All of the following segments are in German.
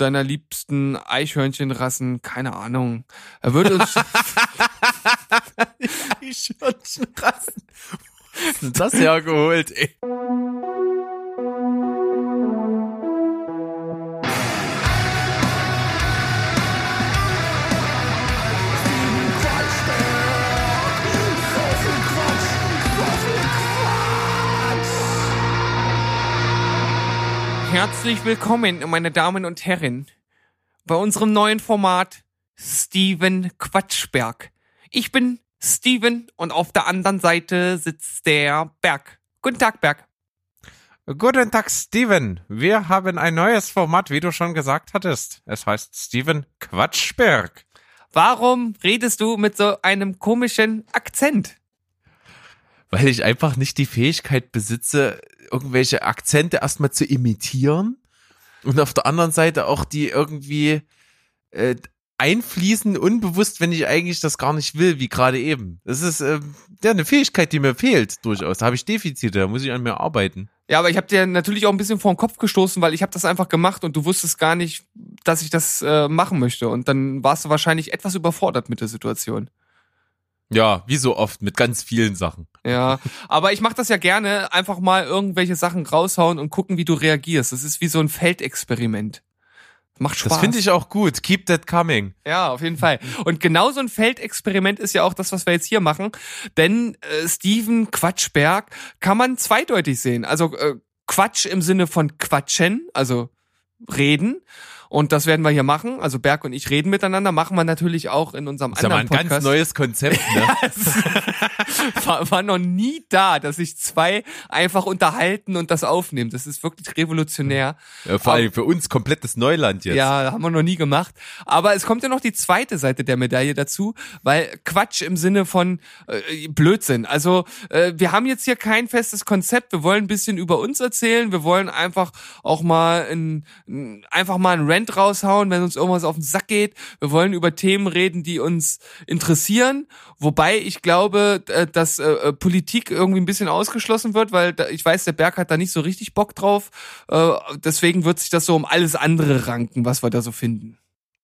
deiner liebsten Eichhörnchenrassen, keine Ahnung. Er würde uns. Eichhörnchenrassen. Was ist das hergeholt, ey? Herzlich willkommen, meine Damen und Herren, bei unserem neuen Format Steven Quatschberg. Ich bin Steven und auf der anderen Seite sitzt der Berg. Guten Tag, Berg. Guten Tag, Steven. Wir haben ein neues Format, wie du schon gesagt hattest. Es heißt Steven Quatschberg. Warum redest du mit so einem komischen Akzent? Weil ich einfach nicht die Fähigkeit besitze, irgendwelche Akzente erstmal zu imitieren und auf der anderen Seite auch die irgendwie äh, einfließen unbewusst, wenn ich eigentlich das gar nicht will, wie gerade eben. Das ist äh, ja eine Fähigkeit, die mir fehlt durchaus. Da habe ich Defizite, da muss ich an mir arbeiten. Ja, aber ich habe dir natürlich auch ein bisschen vor den Kopf gestoßen, weil ich habe das einfach gemacht und du wusstest gar nicht, dass ich das äh, machen möchte. Und dann warst du wahrscheinlich etwas überfordert mit der Situation. Ja, wie so oft mit ganz vielen Sachen. Ja, aber ich mache das ja gerne, einfach mal irgendwelche Sachen raushauen und gucken, wie du reagierst. Das ist wie so ein Feldexperiment. Macht Spaß. Das finde ich auch gut. Keep that coming. Ja, auf jeden Fall. Und genau so ein Feldexperiment ist ja auch das, was wir jetzt hier machen. Denn äh, Steven Quatschberg kann man zweideutig sehen. Also äh, Quatsch im Sinne von Quatschen, also reden und das werden wir hier machen. Also Berg und ich reden miteinander, machen wir natürlich auch in unserem das anderen ist aber ein Podcast. ganz neues Konzept, ne? war, war noch nie da, dass sich zwei einfach unterhalten und das aufnehmen. Das ist wirklich revolutionär. Ja, vor allem für uns komplettes Neuland jetzt. Ja, haben wir noch nie gemacht. Aber es kommt ja noch die zweite Seite der Medaille dazu, weil Quatsch im Sinne von äh, Blödsinn. Also äh, wir haben jetzt hier kein festes Konzept. Wir wollen ein bisschen über uns erzählen. Wir wollen einfach auch mal ein, ein einfach mal ein Rant raushauen, wenn uns irgendwas auf den Sack geht. Wir wollen über Themen reden, die uns interessieren. Wobei ich glaube, äh, dass äh, Politik irgendwie ein bisschen ausgeschlossen wird, weil ich weiß, der Berg hat da nicht so richtig Bock drauf. Äh, deswegen wird sich das so um alles andere ranken, was wir da so finden.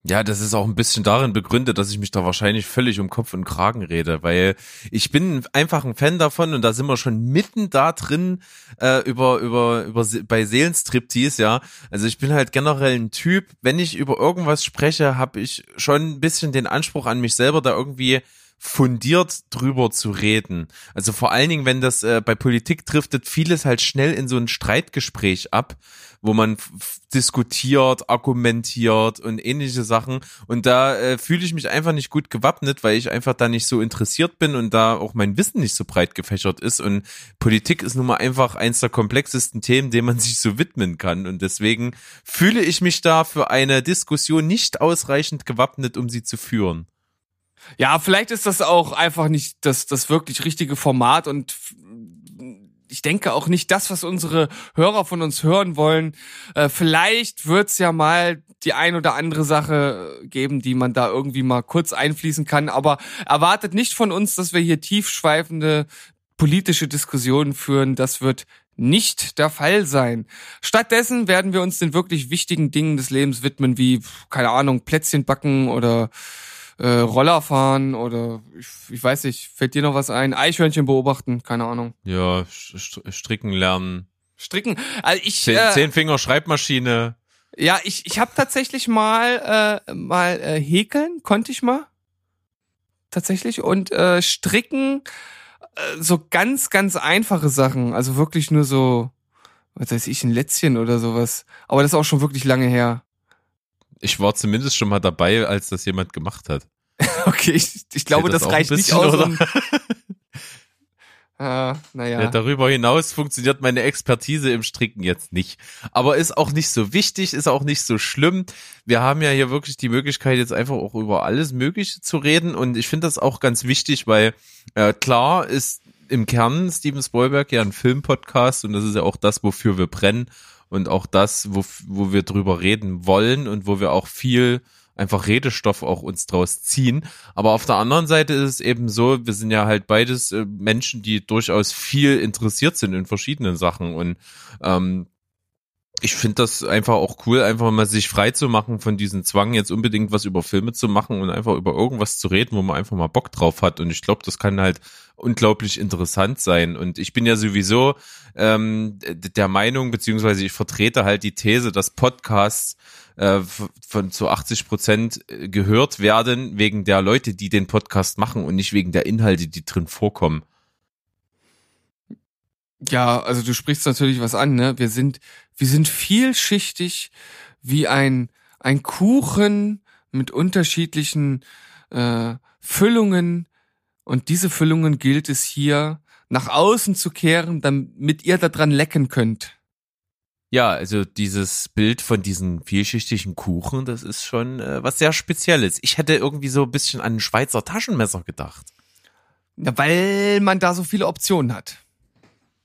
Ja, das ist auch ein bisschen darin begründet, dass ich mich da wahrscheinlich völlig um Kopf und Kragen rede, weil ich bin einfach ein Fan davon und da sind wir schon mitten da drin äh, über über über bei Seelenstriptease, ja. Also ich bin halt generell ein Typ, wenn ich über irgendwas spreche, habe ich schon ein bisschen den Anspruch an mich selber, da irgendwie fundiert drüber zu reden. Also vor allen Dingen, wenn das äh, bei Politik driftet, vieles halt schnell in so ein Streitgespräch ab, wo man diskutiert, argumentiert und ähnliche Sachen. Und da äh, fühle ich mich einfach nicht gut gewappnet, weil ich einfach da nicht so interessiert bin und da auch mein Wissen nicht so breit gefächert ist. Und Politik ist nun mal einfach eins der komplexesten Themen, dem man sich so widmen kann. Und deswegen fühle ich mich da für eine Diskussion nicht ausreichend gewappnet, um sie zu führen. Ja, vielleicht ist das auch einfach nicht das, das wirklich richtige Format und ich denke auch nicht das, was unsere Hörer von uns hören wollen. Äh, vielleicht wird's ja mal die ein oder andere Sache geben, die man da irgendwie mal kurz einfließen kann, aber erwartet nicht von uns, dass wir hier tiefschweifende politische Diskussionen führen. Das wird nicht der Fall sein. Stattdessen werden wir uns den wirklich wichtigen Dingen des Lebens widmen, wie, keine Ahnung, Plätzchen backen oder äh, Roller fahren oder ich, ich weiß nicht, fällt dir noch was ein? Eichhörnchen beobachten, keine Ahnung. Ja, stricken lernen. Stricken. Also ich Zehn, äh, zehn Finger Schreibmaschine. Ja, ich ich habe tatsächlich mal äh, mal äh, häkeln konnte ich mal tatsächlich und äh, stricken äh, so ganz ganz einfache Sachen, also wirklich nur so was weiß ich ein Lätzchen oder sowas, aber das ist auch schon wirklich lange her. Ich war zumindest schon mal dabei, als das jemand gemacht hat. okay, ich, ich glaube, das, das reicht ein nicht bisschen, aus. Um, äh, naja. Ja, darüber hinaus funktioniert meine Expertise im Stricken jetzt nicht. Aber ist auch nicht so wichtig, ist auch nicht so schlimm. Wir haben ja hier wirklich die Möglichkeit, jetzt einfach auch über alles Mögliche zu reden. Und ich finde das auch ganz wichtig, weil äh, klar ist im Kern Steven Spielberg ja ein Filmpodcast und das ist ja auch das, wofür wir brennen und auch das, wo, wo wir drüber reden wollen und wo wir auch viel einfach Redestoff auch uns draus ziehen. Aber auf der anderen Seite ist es eben so, wir sind ja halt beides äh, Menschen, die durchaus viel interessiert sind in verschiedenen Sachen und ähm, ich finde das einfach auch cool, einfach mal sich frei zu machen von diesem Zwang, jetzt unbedingt was über Filme zu machen und einfach über irgendwas zu reden, wo man einfach mal Bock drauf hat. Und ich glaube, das kann halt unglaublich interessant sein. Und ich bin ja sowieso ähm, der Meinung, beziehungsweise ich vertrete halt die These, dass Podcasts äh, von zu 80 Prozent gehört werden wegen der Leute, die den Podcast machen und nicht wegen der Inhalte, die drin vorkommen. Ja, also du sprichst natürlich was an, ne? Wir sind, wir sind vielschichtig wie ein, ein Kuchen mit unterschiedlichen äh, Füllungen und diese Füllungen gilt es hier nach außen zu kehren, damit ihr daran lecken könnt. Ja, also dieses Bild von diesen vielschichtigen Kuchen, das ist schon äh, was sehr Spezielles. Ich hätte irgendwie so ein bisschen an ein Schweizer Taschenmesser gedacht. Ja, weil man da so viele Optionen hat.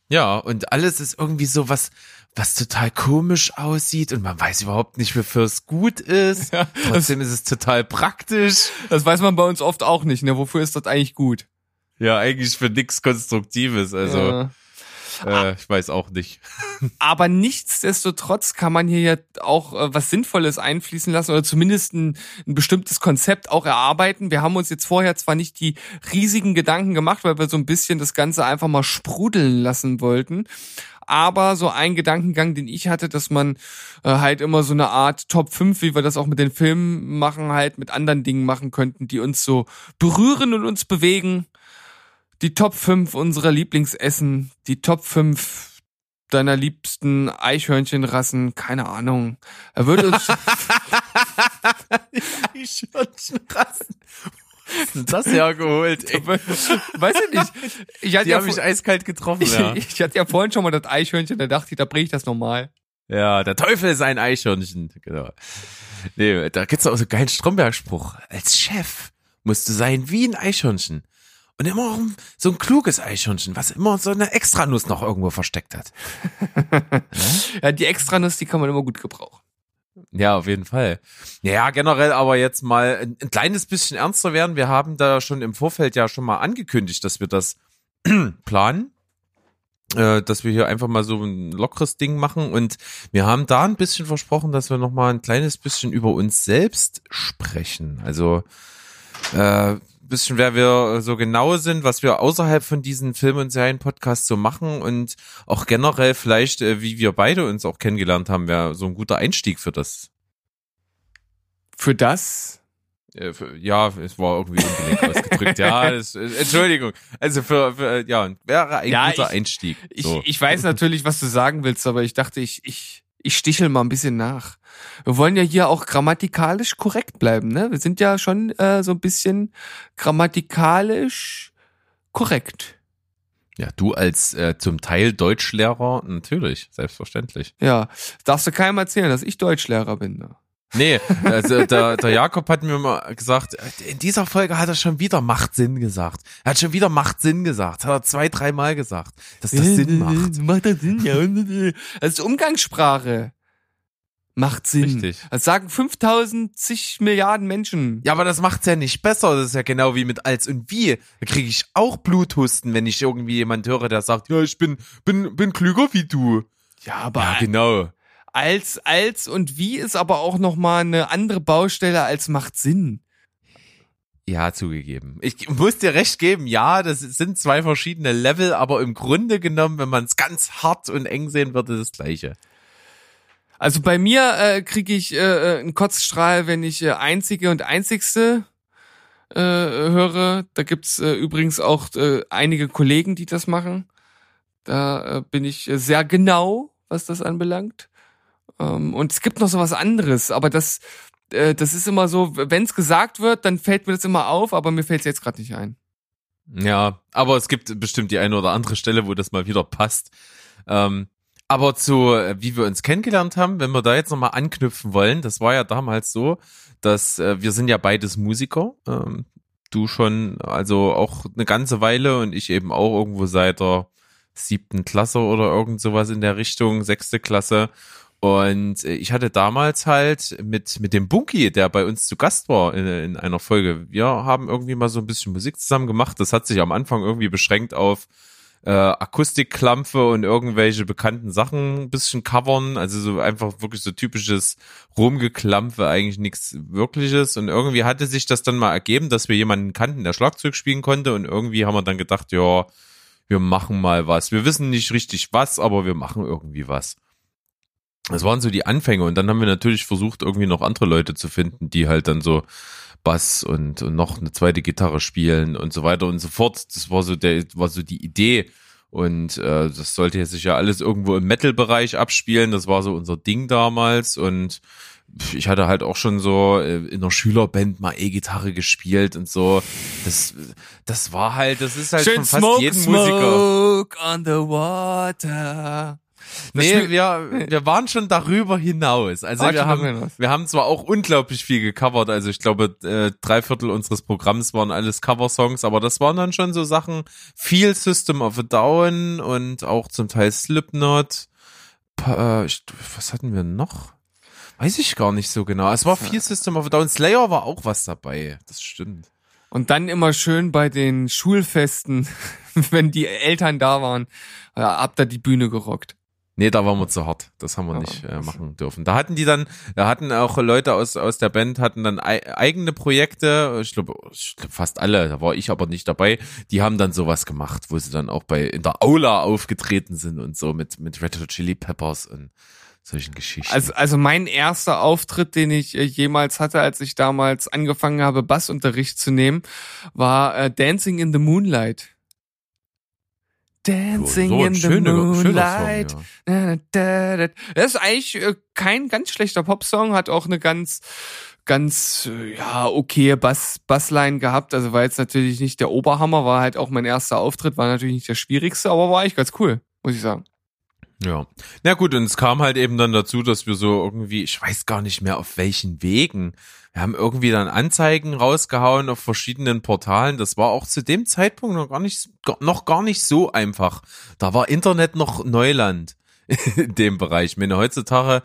Ja, und alles ist irgendwie so was, was total komisch aussieht und man weiß überhaupt nicht, wofür es gut ist. Ja, Trotzdem ist es total praktisch. Das weiß man bei uns oft auch nicht, ne? Wofür ist das eigentlich gut? Ja, eigentlich für nichts Konstruktives, also. Ja. Äh, ich weiß auch nicht. Aber nichtsdestotrotz kann man hier ja auch äh, was Sinnvolles einfließen lassen oder zumindest ein, ein bestimmtes Konzept auch erarbeiten. Wir haben uns jetzt vorher zwar nicht die riesigen Gedanken gemacht, weil wir so ein bisschen das Ganze einfach mal sprudeln lassen wollten aber so ein Gedankengang, den ich hatte, dass man äh, halt immer so eine Art Top 5, wie wir das auch mit den Filmen machen, halt mit anderen Dingen machen könnten, die uns so berühren und uns bewegen die Top 5 unserer Lieblingsessen, die Top 5 deiner liebsten Eichhörnchenrassen, keine Ahnung. Er würde uns. Eichhörnchenrassen. das ja geholt? Ey. Weiß ich nicht. Ich hatte Die ja habe ich eiskalt getroffen, ja. ich, ich hatte ja vorhin schon mal das Eichhörnchen, da dachte ich, da bringe ich das nochmal. Ja, der Teufel ist ein Eichhörnchen. Genau. Nee, da gibt's auch so einen geilen Stromberg-Spruch. Als Chef musst du sein wie ein Eichhörnchen. Und immer so ein kluges Eichhörnchen, was immer so eine Extranuss noch irgendwo versteckt hat. ja, die Extranuss, die kann man immer gut gebrauchen. Ja, auf jeden Fall. Ja, generell aber jetzt mal ein, ein kleines bisschen ernster werden. Wir haben da schon im Vorfeld ja schon mal angekündigt, dass wir das planen äh, dass wir hier einfach mal so ein lockeres Ding machen und wir haben da ein bisschen versprochen, dass wir noch mal ein kleines bisschen über uns selbst sprechen. Also äh, bisschen, wer wir so genau sind, was wir außerhalb von diesen Film- und Serien-Podcasts so machen und auch generell vielleicht, äh, wie wir beide uns auch kennengelernt haben, wäre so ein guter Einstieg für das. Für das? Äh, ja, es war irgendwie ungelegt ausgedrückt. ja, das, äh, Entschuldigung. Also für, für ja, wäre ein ja, guter ich, Einstieg. So. Ich, ich weiß natürlich, was du sagen willst, aber ich dachte, ich, ich, ich stichel mal ein bisschen nach. Wir wollen ja hier auch grammatikalisch korrekt bleiben, ne? Wir sind ja schon äh, so ein bisschen grammatikalisch korrekt. Ja, du als äh, zum Teil Deutschlehrer, natürlich, selbstverständlich. Ja, darfst du keinem erzählen, dass ich Deutschlehrer bin. Ne? Nee, also der, der Jakob hat mir mal gesagt, in dieser Folge hat er schon wieder Macht Sinn gesagt. Er hat schon wieder Macht Sinn gesagt. Hat er zwei, dreimal gesagt, dass das Sinn macht. Macht das Sinn, ja. Das ist Umgangssprache. Macht Sinn. Richtig. Das sagen 5000 zig Milliarden Menschen. Ja, aber das macht's ja nicht besser. Das ist ja genau wie mit als und wie. Da kriege ich auch Bluthusten, wenn ich irgendwie jemand höre, der sagt, ja, ich bin, bin, bin klüger wie du. Ja, aber. Ja, genau. Als, als und wie ist aber auch nochmal eine andere Baustelle als macht Sinn. Ja, zugegeben. Ich muss dir recht geben, ja, das sind zwei verschiedene Level, aber im Grunde genommen, wenn man es ganz hart und eng sehen würde, das gleiche. Also bei mir äh, kriege ich äh, äh, einen Kotzstrahl, wenn ich äh, einzige und einzigste äh, höre. Da gibt's äh, übrigens auch äh, einige Kollegen, die das machen. Da äh, bin ich äh, sehr genau, was das anbelangt. Ähm, und es gibt noch so was anderes, aber das, äh, das ist immer so, wenn es gesagt wird, dann fällt mir das immer auf, aber mir fällt es jetzt gerade nicht ein. Ja, aber es gibt bestimmt die eine oder andere Stelle, wo das mal wieder passt. Ähm, aber zu, äh, wie wir uns kennengelernt haben, wenn wir da jetzt nochmal anknüpfen wollen, das war ja damals so, dass äh, wir sind ja beides Musiker. Ähm, du schon, also auch eine ganze Weile und ich eben auch irgendwo seit der siebten Klasse oder irgend sowas in der Richtung, sechste Klasse. Und äh, ich hatte damals halt mit, mit dem Bunky, der bei uns zu Gast war in, in einer Folge, wir haben irgendwie mal so ein bisschen Musik zusammen gemacht. Das hat sich am Anfang irgendwie beschränkt auf äh, Akustikklampfe und irgendwelche bekannten Sachen ein bisschen covern. Also so einfach wirklich so typisches Rumgeklampfe, eigentlich nichts Wirkliches. Und irgendwie hatte sich das dann mal ergeben, dass wir jemanden kannten, der Schlagzeug spielen konnte. Und irgendwie haben wir dann gedacht, ja, wir machen mal was. Wir wissen nicht richtig was, aber wir machen irgendwie was. Das waren so die Anfänge. Und dann haben wir natürlich versucht, irgendwie noch andere Leute zu finden, die halt dann so Bass und, und noch eine zweite Gitarre spielen und so weiter und so fort. Das war so der, war so die Idee. Und äh, das sollte sich ja alles irgendwo im Metal-Bereich abspielen. Das war so unser Ding damals. Und ich hatte halt auch schon so äh, in einer Schülerband mal E-Gitarre gespielt und so. Das, das war halt, das ist halt Schön von fast smoke, jedem Musiker. Smoke on the water. Nee, wir, wir waren schon darüber hinaus. Also wir haben, wir haben zwar auch unglaublich viel gecovert, also ich glaube, äh, drei Viertel unseres Programms waren alles Coversongs, aber das waren dann schon so Sachen, viel System of a Down und auch zum Teil Slipknot. Äh, was hatten wir noch? Weiß ich gar nicht so genau. Es war viel System of a Down. Slayer war auch was dabei. Das stimmt. Und dann immer schön bei den Schulfesten, wenn die Eltern da waren, ja, habt ihr die Bühne gerockt. Nee, da waren wir zu hart. Das haben wir Ja. nicht äh, machen dürfen. Da hatten die dann, da hatten auch Leute aus, aus der Band, hatten dann ei eigene Projekte. Ich glaube, ich glaub fast alle, da war ich aber nicht dabei. Die haben dann sowas gemacht, wo sie dann auch bei, in der Aula aufgetreten sind und so mit, mit Red Hot Chili Peppers und solchen Geschichten. Also, also mein erster Auftritt, den ich äh, jemals hatte, als ich damals angefangen habe, Bassunterricht zu nehmen, war äh, Dancing in the Moonlight. Dancing So in the schöner- schöner Song, Moonlight. ja. Da, da, da. Das ist eigentlich äh, kein ganz schlechter Popsong, hat auch eine ganz, ganz, äh, ja, okay Bass, Bassline gehabt. Also war jetzt natürlich nicht der Oberhammer, war halt auch mein erster Auftritt, war natürlich nicht der schwierigste, aber war eigentlich ganz cool, muss ich sagen. Ja. Na gut, und es kam halt eben dann dazu, dass wir so irgendwie, ich weiß gar nicht mehr auf welchen Wegen, wir haben irgendwie dann Anzeigen rausgehauen auf verschiedenen Portalen. Das war auch zu dem Zeitpunkt noch gar nicht, noch gar nicht so einfach. Da war Internet noch Neuland in dem Bereich. Ich meine, heutzutage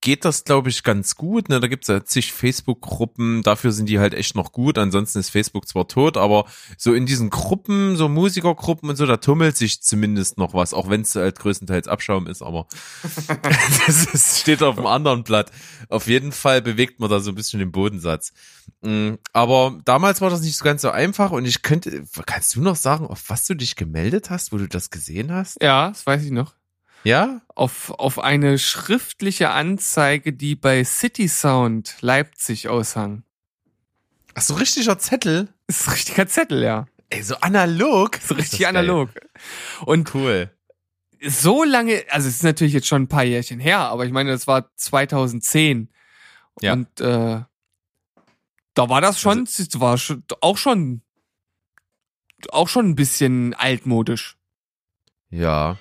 geht das, glaube ich, ganz gut. Ne? Da gibt's ja zig Facebook-Gruppen, dafür sind die halt echt noch gut. Ansonsten ist Facebook zwar tot, aber so in diesen Gruppen, so Musikergruppen und so, da tummelt sich zumindest noch was, auch wenn es halt größtenteils Abschaum ist, aber das ist, steht auf einem anderen Blatt. Auf jeden Fall bewegt man da so ein bisschen den Bodensatz. Mm, Aber damals war das nicht so ganz so einfach und ich könnte, kannst du noch sagen, auf was du dich gemeldet hast, wo du das gesehen hast? Ja, das weiß ich noch. Ja? auf, auf eine schriftliche Anzeige, die bei City Sound Leipzig aushang. Ach so richtiger Zettel? Das ist ein richtiger Zettel, ja. Ey, so analog? Ist richtig geil. analog. Und Cool. so lange, also es ist natürlich jetzt schon ein paar Jährchen her, aber ich meine, das war 2010. Ja. Und äh, da war das schon, das war schon, auch schon, auch schon ein bisschen altmodisch. Ja,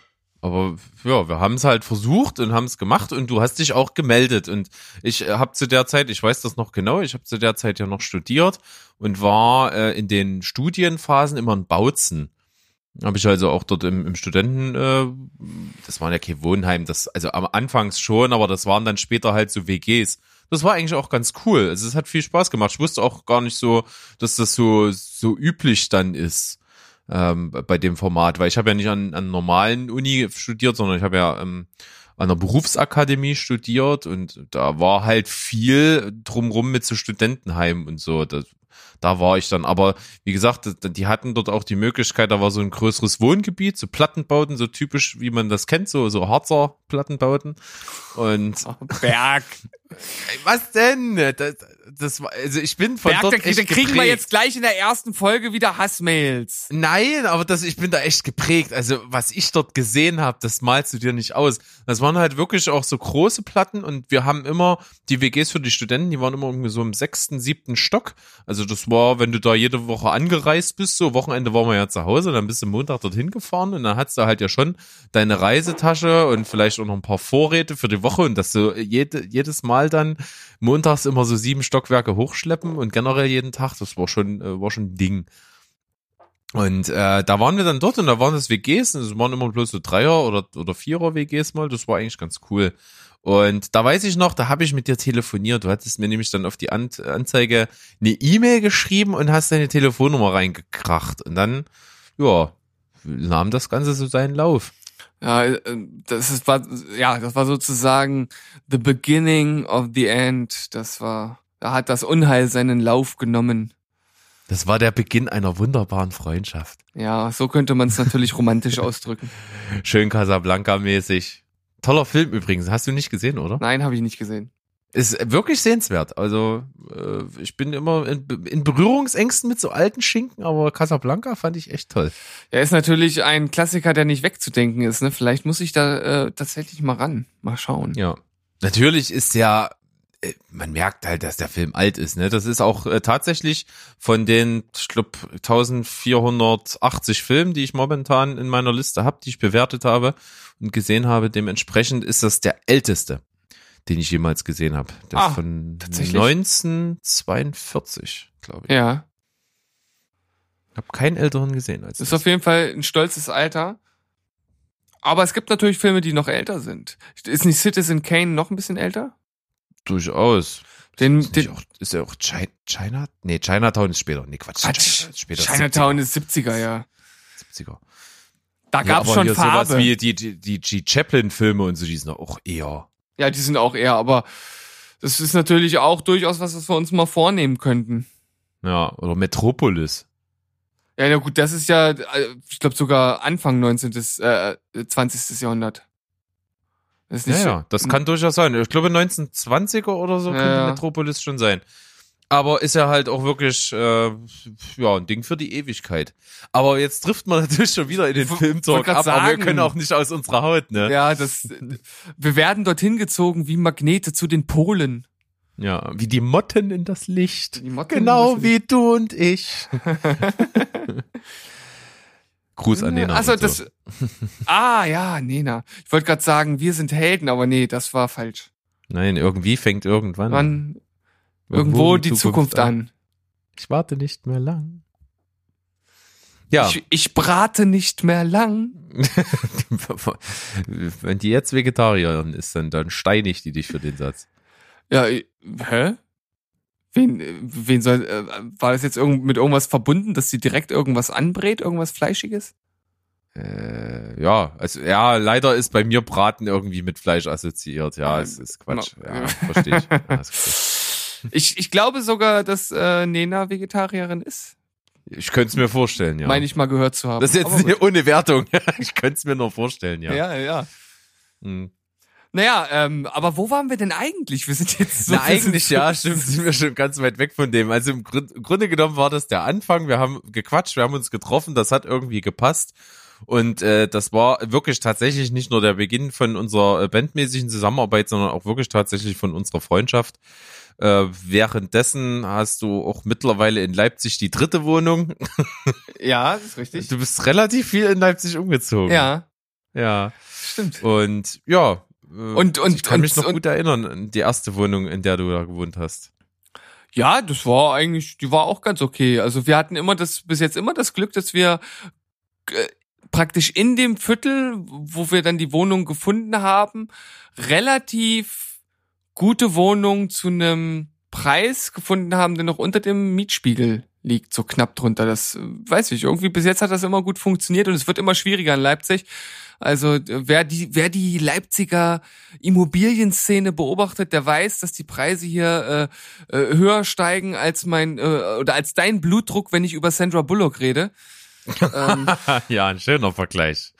aber ja, wir haben es halt versucht und haben es gemacht und du hast dich auch gemeldet und ich habe zu der Zeit, ich weiß das noch genau, ich habe zu der Zeit ja noch studiert und war äh, in den Studienphasen immer in Bautzen. Habe ich also auch dort im, im Studenten, äh, das war ja kein Wohnheim, das also am Anfangs schon, aber das waren dann später halt so WGs. Das war eigentlich auch ganz cool. Also es hat viel Spaß gemacht. Ich wusste auch gar nicht so, dass das so so üblich dann ist ähm, bei dem Format, weil ich habe ja nicht an, an normalen Uni studiert, sondern ich habe ja ähm, an der Berufsakademie studiert und da war halt viel drumrum mit so Studentenheim und so. Das, da war ich dann. Aber wie gesagt, die hatten dort auch die Möglichkeit, da war so ein größeres Wohngebiet, so Plattenbauten, so typisch, wie man das kennt, so, so Harzer Plattenbauten. Und Berg. Was denn? Das, das war, also ich bin von Berg, dort da, echt kriegen wir geprägt. jetzt gleich in der ersten Folge wieder Hassmails. Nein, aber das, ich bin da echt geprägt. Also was ich dort gesehen habe, das malst du dir nicht aus. Das waren halt wirklich auch so große Platten und wir haben immer die WGs für die Studenten, die waren immer irgendwie so im sechsten, siebten Stock. Also das war, wenn du da jede Woche angereist bist, so Wochenende waren wir ja zu Hause, dann bist du Montag dorthin gefahren und dann hast du halt ja schon deine Reisetasche und vielleicht auch noch ein paar Vorräte für die Woche und das so jede, jedes Mal dann montags immer so sieben Stockwerke hochschleppen und generell jeden Tag, das war schon, äh, war schon ein Ding. Und äh, da waren wir dann dort und da waren das WGs, und es waren immer bloß so Dreier- oder, oder Vierer-WGs mal, das war eigentlich ganz cool. Und da weiß ich noch, da habe ich mit dir telefoniert. Du hattest mir nämlich dann auf die An Anzeige eine E-Mail geschrieben und hast deine Telefonnummer reingekracht. Und dann, ja, nahm das Ganze so seinen Lauf. Ja, äh, das ist, war, ja, das war sozusagen the beginning of the end. Das war, da hat das Unheil seinen Lauf genommen. Das war der Beginn einer wunderbaren Freundschaft. Ja, so könnte man es natürlich romantisch ausdrücken. Schön Casablanca-mäßig. Toller Film übrigens. Hast du nicht gesehen, oder? Nein, habe ich nicht gesehen. Ist wirklich sehenswert. Also äh, ich bin immer in, in Berührungsängsten mit so alten Schinken, aber Casablanca fand ich echt toll. Er ist natürlich ein Klassiker, der nicht wegzudenken ist. Ne? Vielleicht muss ich da äh, tatsächlich mal ran. Mal schauen. Ja. Natürlich ist ja, äh, man merkt halt, dass der Film alt ist. Ne? Das ist auch äh, tatsächlich von den, ich glaube, 1480 Filmen, die ich momentan in meiner Liste habe, die ich bewertet habe und gesehen habe, dementsprechend ist das der älteste den ich jemals gesehen habe. Der Ah, ist von tatsächlich? 1942, glaube ich. Ja, Ich habe keinen älteren gesehen als ist das. auf jeden Fall ein stolzes Alter. Aber es gibt natürlich Filme, die noch älter sind. Ist nicht Citizen Kane noch ein bisschen älter? Durchaus. Den, Ist, den auch, ist er auch China, China? Nee, Chinatown ist später. Nee, Quatsch. Quatsch. China ist später. Chinatown ist 70er, ja. 70er. Da Ja, gab's aber schon hier sowas Farbe. wie die, die, die G. Chaplin-Filme und so, die sind auch eher. Ja, die sind auch eher, aber das ist natürlich auch durchaus was, was wir uns mal vornehmen könnten. Ja, oder Metropolis. Ja, na gut, das ist ja, äh, ich glaube sogar Anfang 19. Äh, 20. Jahrhundert. Das ist Ja, nicht so- ja, das kann durchaus sein. Ich glaube 1920er oder so Ja, könnte ja. Metropolis schon sein. Aber ist ja halt auch wirklich äh, ja ein Ding für die Ewigkeit. Aber jetzt trifft man natürlich schon wieder in den Filmtalk grad ab, aber wir sagen. können auch nicht aus unserer Haut, ne? Ja, das, wir werden dorthin gezogen wie Magnete zu den Polen. Ja, wie die Motten in das Licht. Genau das wie du und ich. Gruß an Nena. Also und so. das, ah, ja, Nena. Ich wollte gerade sagen, wir sind Helden, aber nee, das war falsch. Nein, irgendwie fängt irgendwann Wann, irgendwo die Zukunft an. Ich warte nicht mehr lang. Ja, Ich, ich brate nicht mehr lang. wenn die jetzt Vegetarierin ist, dann, dann steine ich die dich für den Satz. Ja, äh, hä? Wen, äh, wen soll, äh, war das jetzt irgend, mit irgendwas verbunden, dass sie direkt irgendwas anbrät, irgendwas Fleischiges? Äh, ja, also ja, leider ist bei mir Braten irgendwie mit Fleisch assoziiert. Ja, Ah, es ist Quatsch. Ja, verstehe ich. Ja. Ich, ich glaube sogar, dass äh, Nena Vegetarierin ist. Ich könnte es mir vorstellen, ja. Meine ich mal gehört zu haben. das ist jetzt nicht ohne Wertung. ich könnte es mir nur vorstellen, ja. Ja, ja. Hm. Naja, ähm, aber wo waren wir denn eigentlich? Wir sind jetzt so. Na, eigentlich ja, stimmt, sind wir schon ganz weit weg von dem. Also im, Grund, im Grunde genommen war das der Anfang. Wir haben gequatscht, wir haben uns getroffen, das hat irgendwie gepasst. Und äh, das war wirklich tatsächlich nicht nur der Beginn von unserer äh, bandmäßigen Zusammenarbeit, sondern auch wirklich tatsächlich von unserer Freundschaft. Äh, währenddessen hast du auch mittlerweile in Leipzig die dritte Wohnung. Ja, das ist richtig. Du bist relativ viel in Leipzig umgezogen. Ja, Ja. stimmt. Und ja. äh, Und- und- ich kann mich und- noch gut erinnern an die erste Wohnung, in der du da gewohnt hast. Ja, das war eigentlich, die war auch ganz okay. Also wir hatten immer das, bis jetzt immer das Glück, dass wir äh, praktisch in dem Viertel, wo wir dann die Wohnung gefunden haben, relativ gute Wohnung zu einem Preis gefunden haben, der noch unter dem Mietspiegel liegt, so knapp drunter. Das äh, weiß ich. Irgendwie bis jetzt hat das immer gut funktioniert und es wird immer schwieriger in Leipzig. Also äh, wer die, wer die Leipziger Immobilienszene beobachtet, der weiß, dass die Preise hier äh, äh, höher steigen als mein äh, oder als dein Blutdruck, wenn ich über Sandra Bullock rede. Ähm, ja, ein schöner Vergleich.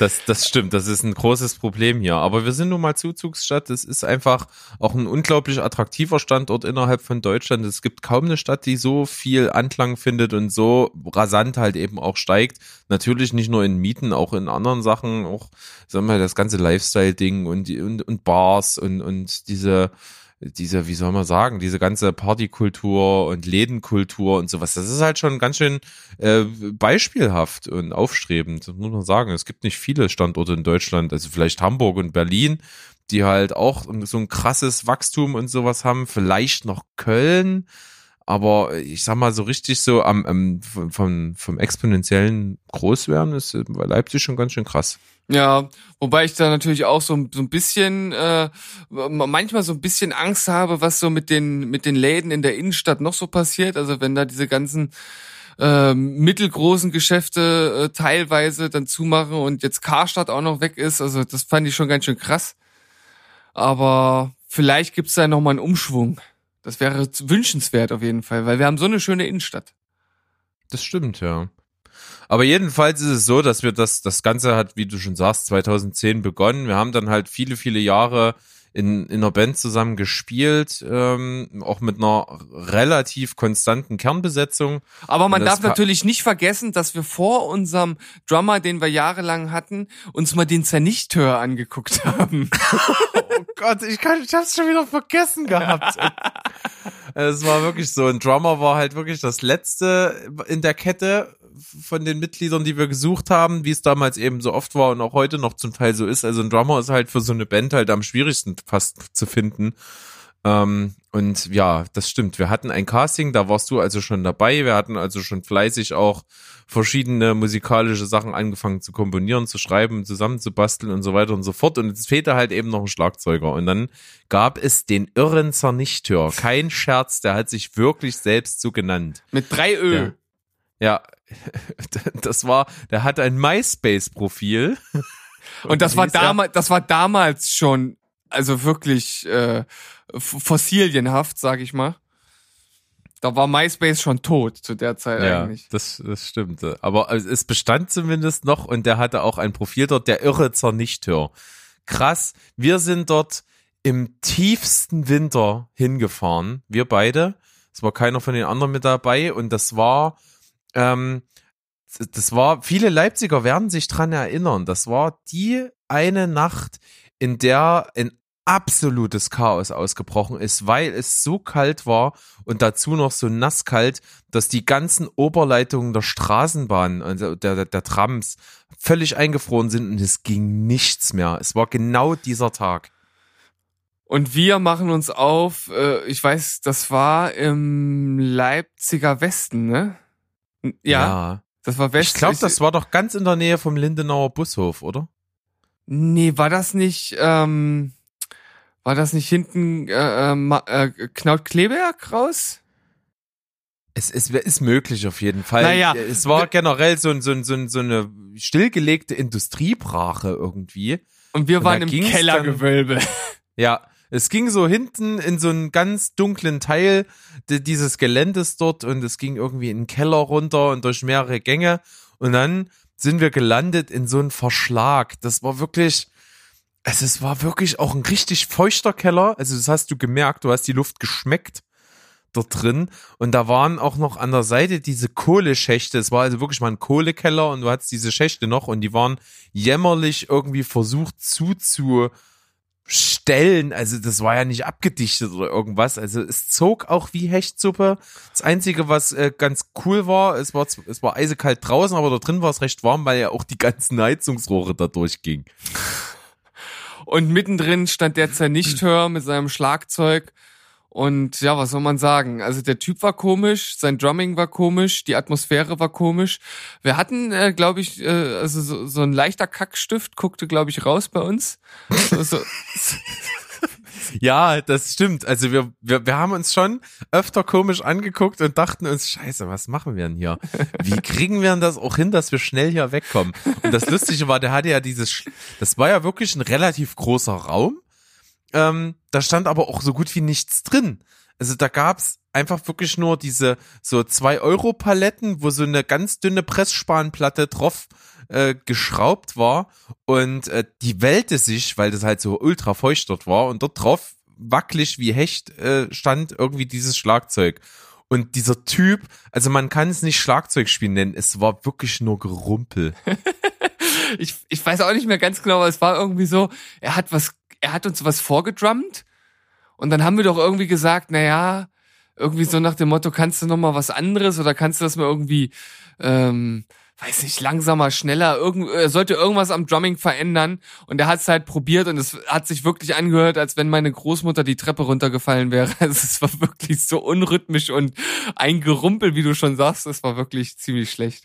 Das, das stimmt, das ist ein großes Problem hier. Aber wir sind nun mal Zuzugsstadt. Es ist einfach auch ein unglaublich attraktiver Standort innerhalb von Deutschland. Es gibt kaum eine Stadt, die so viel Anklang findet und so rasant halt eben auch steigt. Natürlich nicht nur in Mieten, auch in anderen Sachen, auch, sagen wir, das ganze Lifestyle-Ding und, und, und Bars und, und diese, diese, wie soll man sagen, diese ganze Partykultur und Lädenkultur und sowas, das ist halt schon ganz schön äh, beispielhaft und aufstrebend, das muss man sagen. Es gibt nicht viele Standorte in Deutschland, also vielleicht Hamburg und Berlin, die halt auch so ein krasses Wachstum und sowas haben, vielleicht noch Köln, aber ich sag mal so richtig so am, am vom, vom, exponentiellen Großwerden ist äh, bei Leipzig schon ganz schön krass. Ja, wobei ich da natürlich auch so, so ein bisschen, äh, manchmal so ein bisschen Angst habe, was so mit den, mit den Läden in der Innenstadt noch so passiert. Also wenn da diese ganzen äh, mittelgroßen Geschäfte äh, teilweise dann zumachen und jetzt Karstadt auch noch weg ist. Also das fand ich schon ganz schön krass. Aber vielleicht gibt's da nochmal einen Umschwung. Das wäre wünschenswert auf jeden Fall, weil wir haben so eine schöne Innenstadt. Das stimmt, ja. Aber jedenfalls ist es so, dass wir das, das Ganze hat, wie du schon sagst, 2010 begonnen. Wir haben dann halt viele, viele Jahre in, in einer Band zusammen gespielt, ähm, auch mit einer relativ konstanten Kernbesetzung. Aber man darf natürlich nicht vergessen, dass wir vor unserem Drummer, den wir jahrelang hatten, uns mal den Zernichteur angeguckt haben. oh Gott, ich kann, ich hab's schon wieder vergessen gehabt. es war wirklich so, ein Drummer war halt wirklich das letzte in der Kette von den Mitgliedern, die wir gesucht haben, wie es damals eben so oft war und auch heute noch zum Teil so ist. Also ein Drummer ist halt für so eine Band halt am schwierigsten fast zu finden. Ähm, und ja, das stimmt. Wir hatten ein Casting, da warst du also schon dabei. Wir hatten also schon fleißig auch verschiedene musikalische Sachen angefangen zu komponieren, zu schreiben, zusammenzubasteln und so weiter und so fort. Und es fehlte halt eben noch ein Schlagzeuger. Und dann gab es den irren Zernichteur. Kein Scherz, der hat sich wirklich selbst so genannt. Mit drei Ö. Ja, ja das war, der hat ein MySpace-Profil. Und das war damals, das war damals schon, also wirklich äh, fossilienhaft, sag ich mal. Da war MySpace schon tot zu der Zeit ja, eigentlich. Das, das stimmt. Aber es bestand zumindest noch und der hatte auch ein Profil dort, der irre Zernichteur. Krass, wir sind dort im tiefsten Winter hingefahren, wir beide. Es war keiner von den anderen mit dabei und das war ähm, das war, viele Leipziger werden sich dran erinnern, das war die eine Nacht, in der ein absolutes Chaos ausgebrochen ist, weil es so kalt war und dazu noch so nasskalt, dass die ganzen Oberleitungen der Straßenbahn, also der, der, der Trams, völlig eingefroren sind und es ging nichts mehr. Es war genau dieser Tag. Und wir machen uns auf, äh, ich weiß, das war im Leipziger Westen, ne? Ja. ja. Das war West. Ich glaube, das war doch ganz in der Nähe vom Lindenauer Bushof, oder? Nee, war das nicht, ähm, war das nicht hinten äh, äh, äh Knaut Kleberg raus? Es, es ist möglich auf jeden Fall. Naja, es war generell so, so, so, so eine stillgelegte Industriebrache irgendwie. Und wir waren im Kellergewölbe. Dann, ja, es ging so hinten in so einen ganz dunklen Teil dieses Geländes dort und es ging irgendwie in den Keller runter und durch mehrere Gänge und dann sind wir gelandet in so einen Verschlag. Das war wirklich, also es war wirklich auch ein richtig feuchter Keller. Also das hast du gemerkt, du hast die Luft geschmeckt dort drin und da waren auch noch an der Seite diese Kohleschächte. Es war also wirklich mal ein Kohlekeller und du hattest diese Schächte noch und die waren jämmerlich irgendwie versucht zuzu Stellen, also das war ja nicht abgedichtet oder irgendwas, also es zog auch wie Hechtsuppe. Das Einzige, was äh, ganz cool war, es war, es war eisekalt draußen, aber da drin war es recht warm, weil ja auch die ganzen Heizungsrohre da durchgingen. Und mittendrin stand der Zernichthör mit seinem Schlagzeug und ja, was soll man sagen? Also der Typ war komisch, sein Drumming war komisch, die Atmosphäre war komisch. Wir hatten, äh, glaube ich, äh, also so, so ein leichter Kackstift guckte, glaube ich, raus bei uns. So, so, ja, das stimmt. Also wir, wir, wir haben uns schon öfter komisch angeguckt und dachten uns, scheiße, was machen wir denn hier? Wie kriegen wir denn das auch hin, dass wir schnell hier wegkommen? Und das Lustige war, der hatte ja dieses, das war ja wirklich ein relativ großer Raum ähm, da stand aber auch so gut wie nichts drin. Also da gab's einfach wirklich nur diese so zwei Euro Paletten, wo so eine ganz dünne Pressspanplatte drauf äh, geschraubt war und äh, die wellte sich, weil das halt so ultra feucht dort war und dort drauf wackelig wie Hecht äh, stand irgendwie dieses Schlagzeug. Und dieser Typ, also man kann es nicht Schlagzeugspielen nennen, es war wirklich nur Gerumpel. ich, ich weiß auch nicht mehr ganz genau, aber es war irgendwie so, er hat was er hat uns was vorgedrummt und dann haben wir doch irgendwie gesagt, na ja, irgendwie so nach dem Motto, kannst du noch mal was anderes oder kannst du das mal irgendwie, ähm, weiß nicht, langsamer, schneller, irgend, er sollte irgendwas am Drumming verändern und er hat es halt probiert und es hat sich wirklich angehört, als wenn meine Großmutter die Treppe runtergefallen wäre. Also es war wirklich so unrhythmisch und ein Gerumpel, wie du schon sagst, es war wirklich ziemlich schlecht.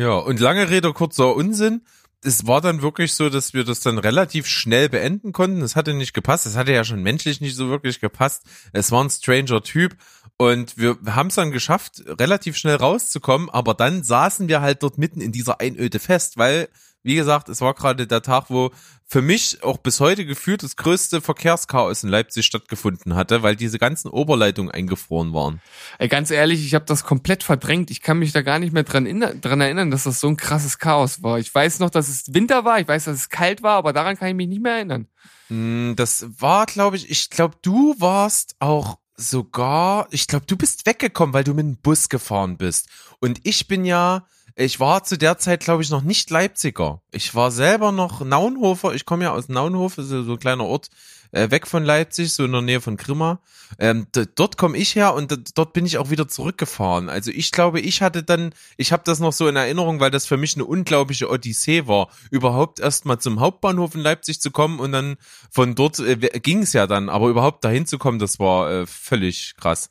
Ja, und lange Rede, kurzer Unsinn es war dann wirklich so, dass wir das dann relativ schnell beenden konnten. Es hatte nicht gepasst. Es hatte ja schon menschlich nicht so wirklich gepasst. Es war ein stranger Typ Und wir haben es dann geschafft, relativ schnell rauszukommen, aber dann saßen wir halt dort mitten in dieser Einöde fest, weil, wie gesagt, es war gerade der Tag, wo für mich auch bis heute gefühlt das größte Verkehrschaos in Leipzig stattgefunden hatte, weil diese ganzen Oberleitungen eingefroren waren. Ey, ganz ehrlich, ich habe das komplett verdrängt. Ich kann mich da gar nicht mehr dran, dran erinnern, dass das so ein krasses Chaos war. Ich weiß noch, dass es Winter war, ich weiß, dass es kalt war, aber daran kann ich mich nicht mehr erinnern. Hm, das war, glaube ich, ich glaube, du warst auch sogar, ich glaube, du bist weggekommen, weil du mit dem Bus gefahren bist. Und ich bin ja, ich war zu der Zeit, glaube ich, noch nicht Leipziger. Ich war selber noch Naunhofer. Ich komme ja aus Naunhof, ist so ein kleiner Ort äh, weg von Leipzig, so in der Nähe von Grimma. Ähm, dort komme ich her und dort bin ich auch wieder zurückgefahren. Also ich glaube, ich hatte dann, ich habe das noch so in Erinnerung, weil das für mich eine unglaubliche Odyssee war, überhaupt erstmal zum Hauptbahnhof in Leipzig zu kommen und dann von dort äh, ging es ja dann, aber überhaupt dahin zu kommen, das war äh, völlig krass.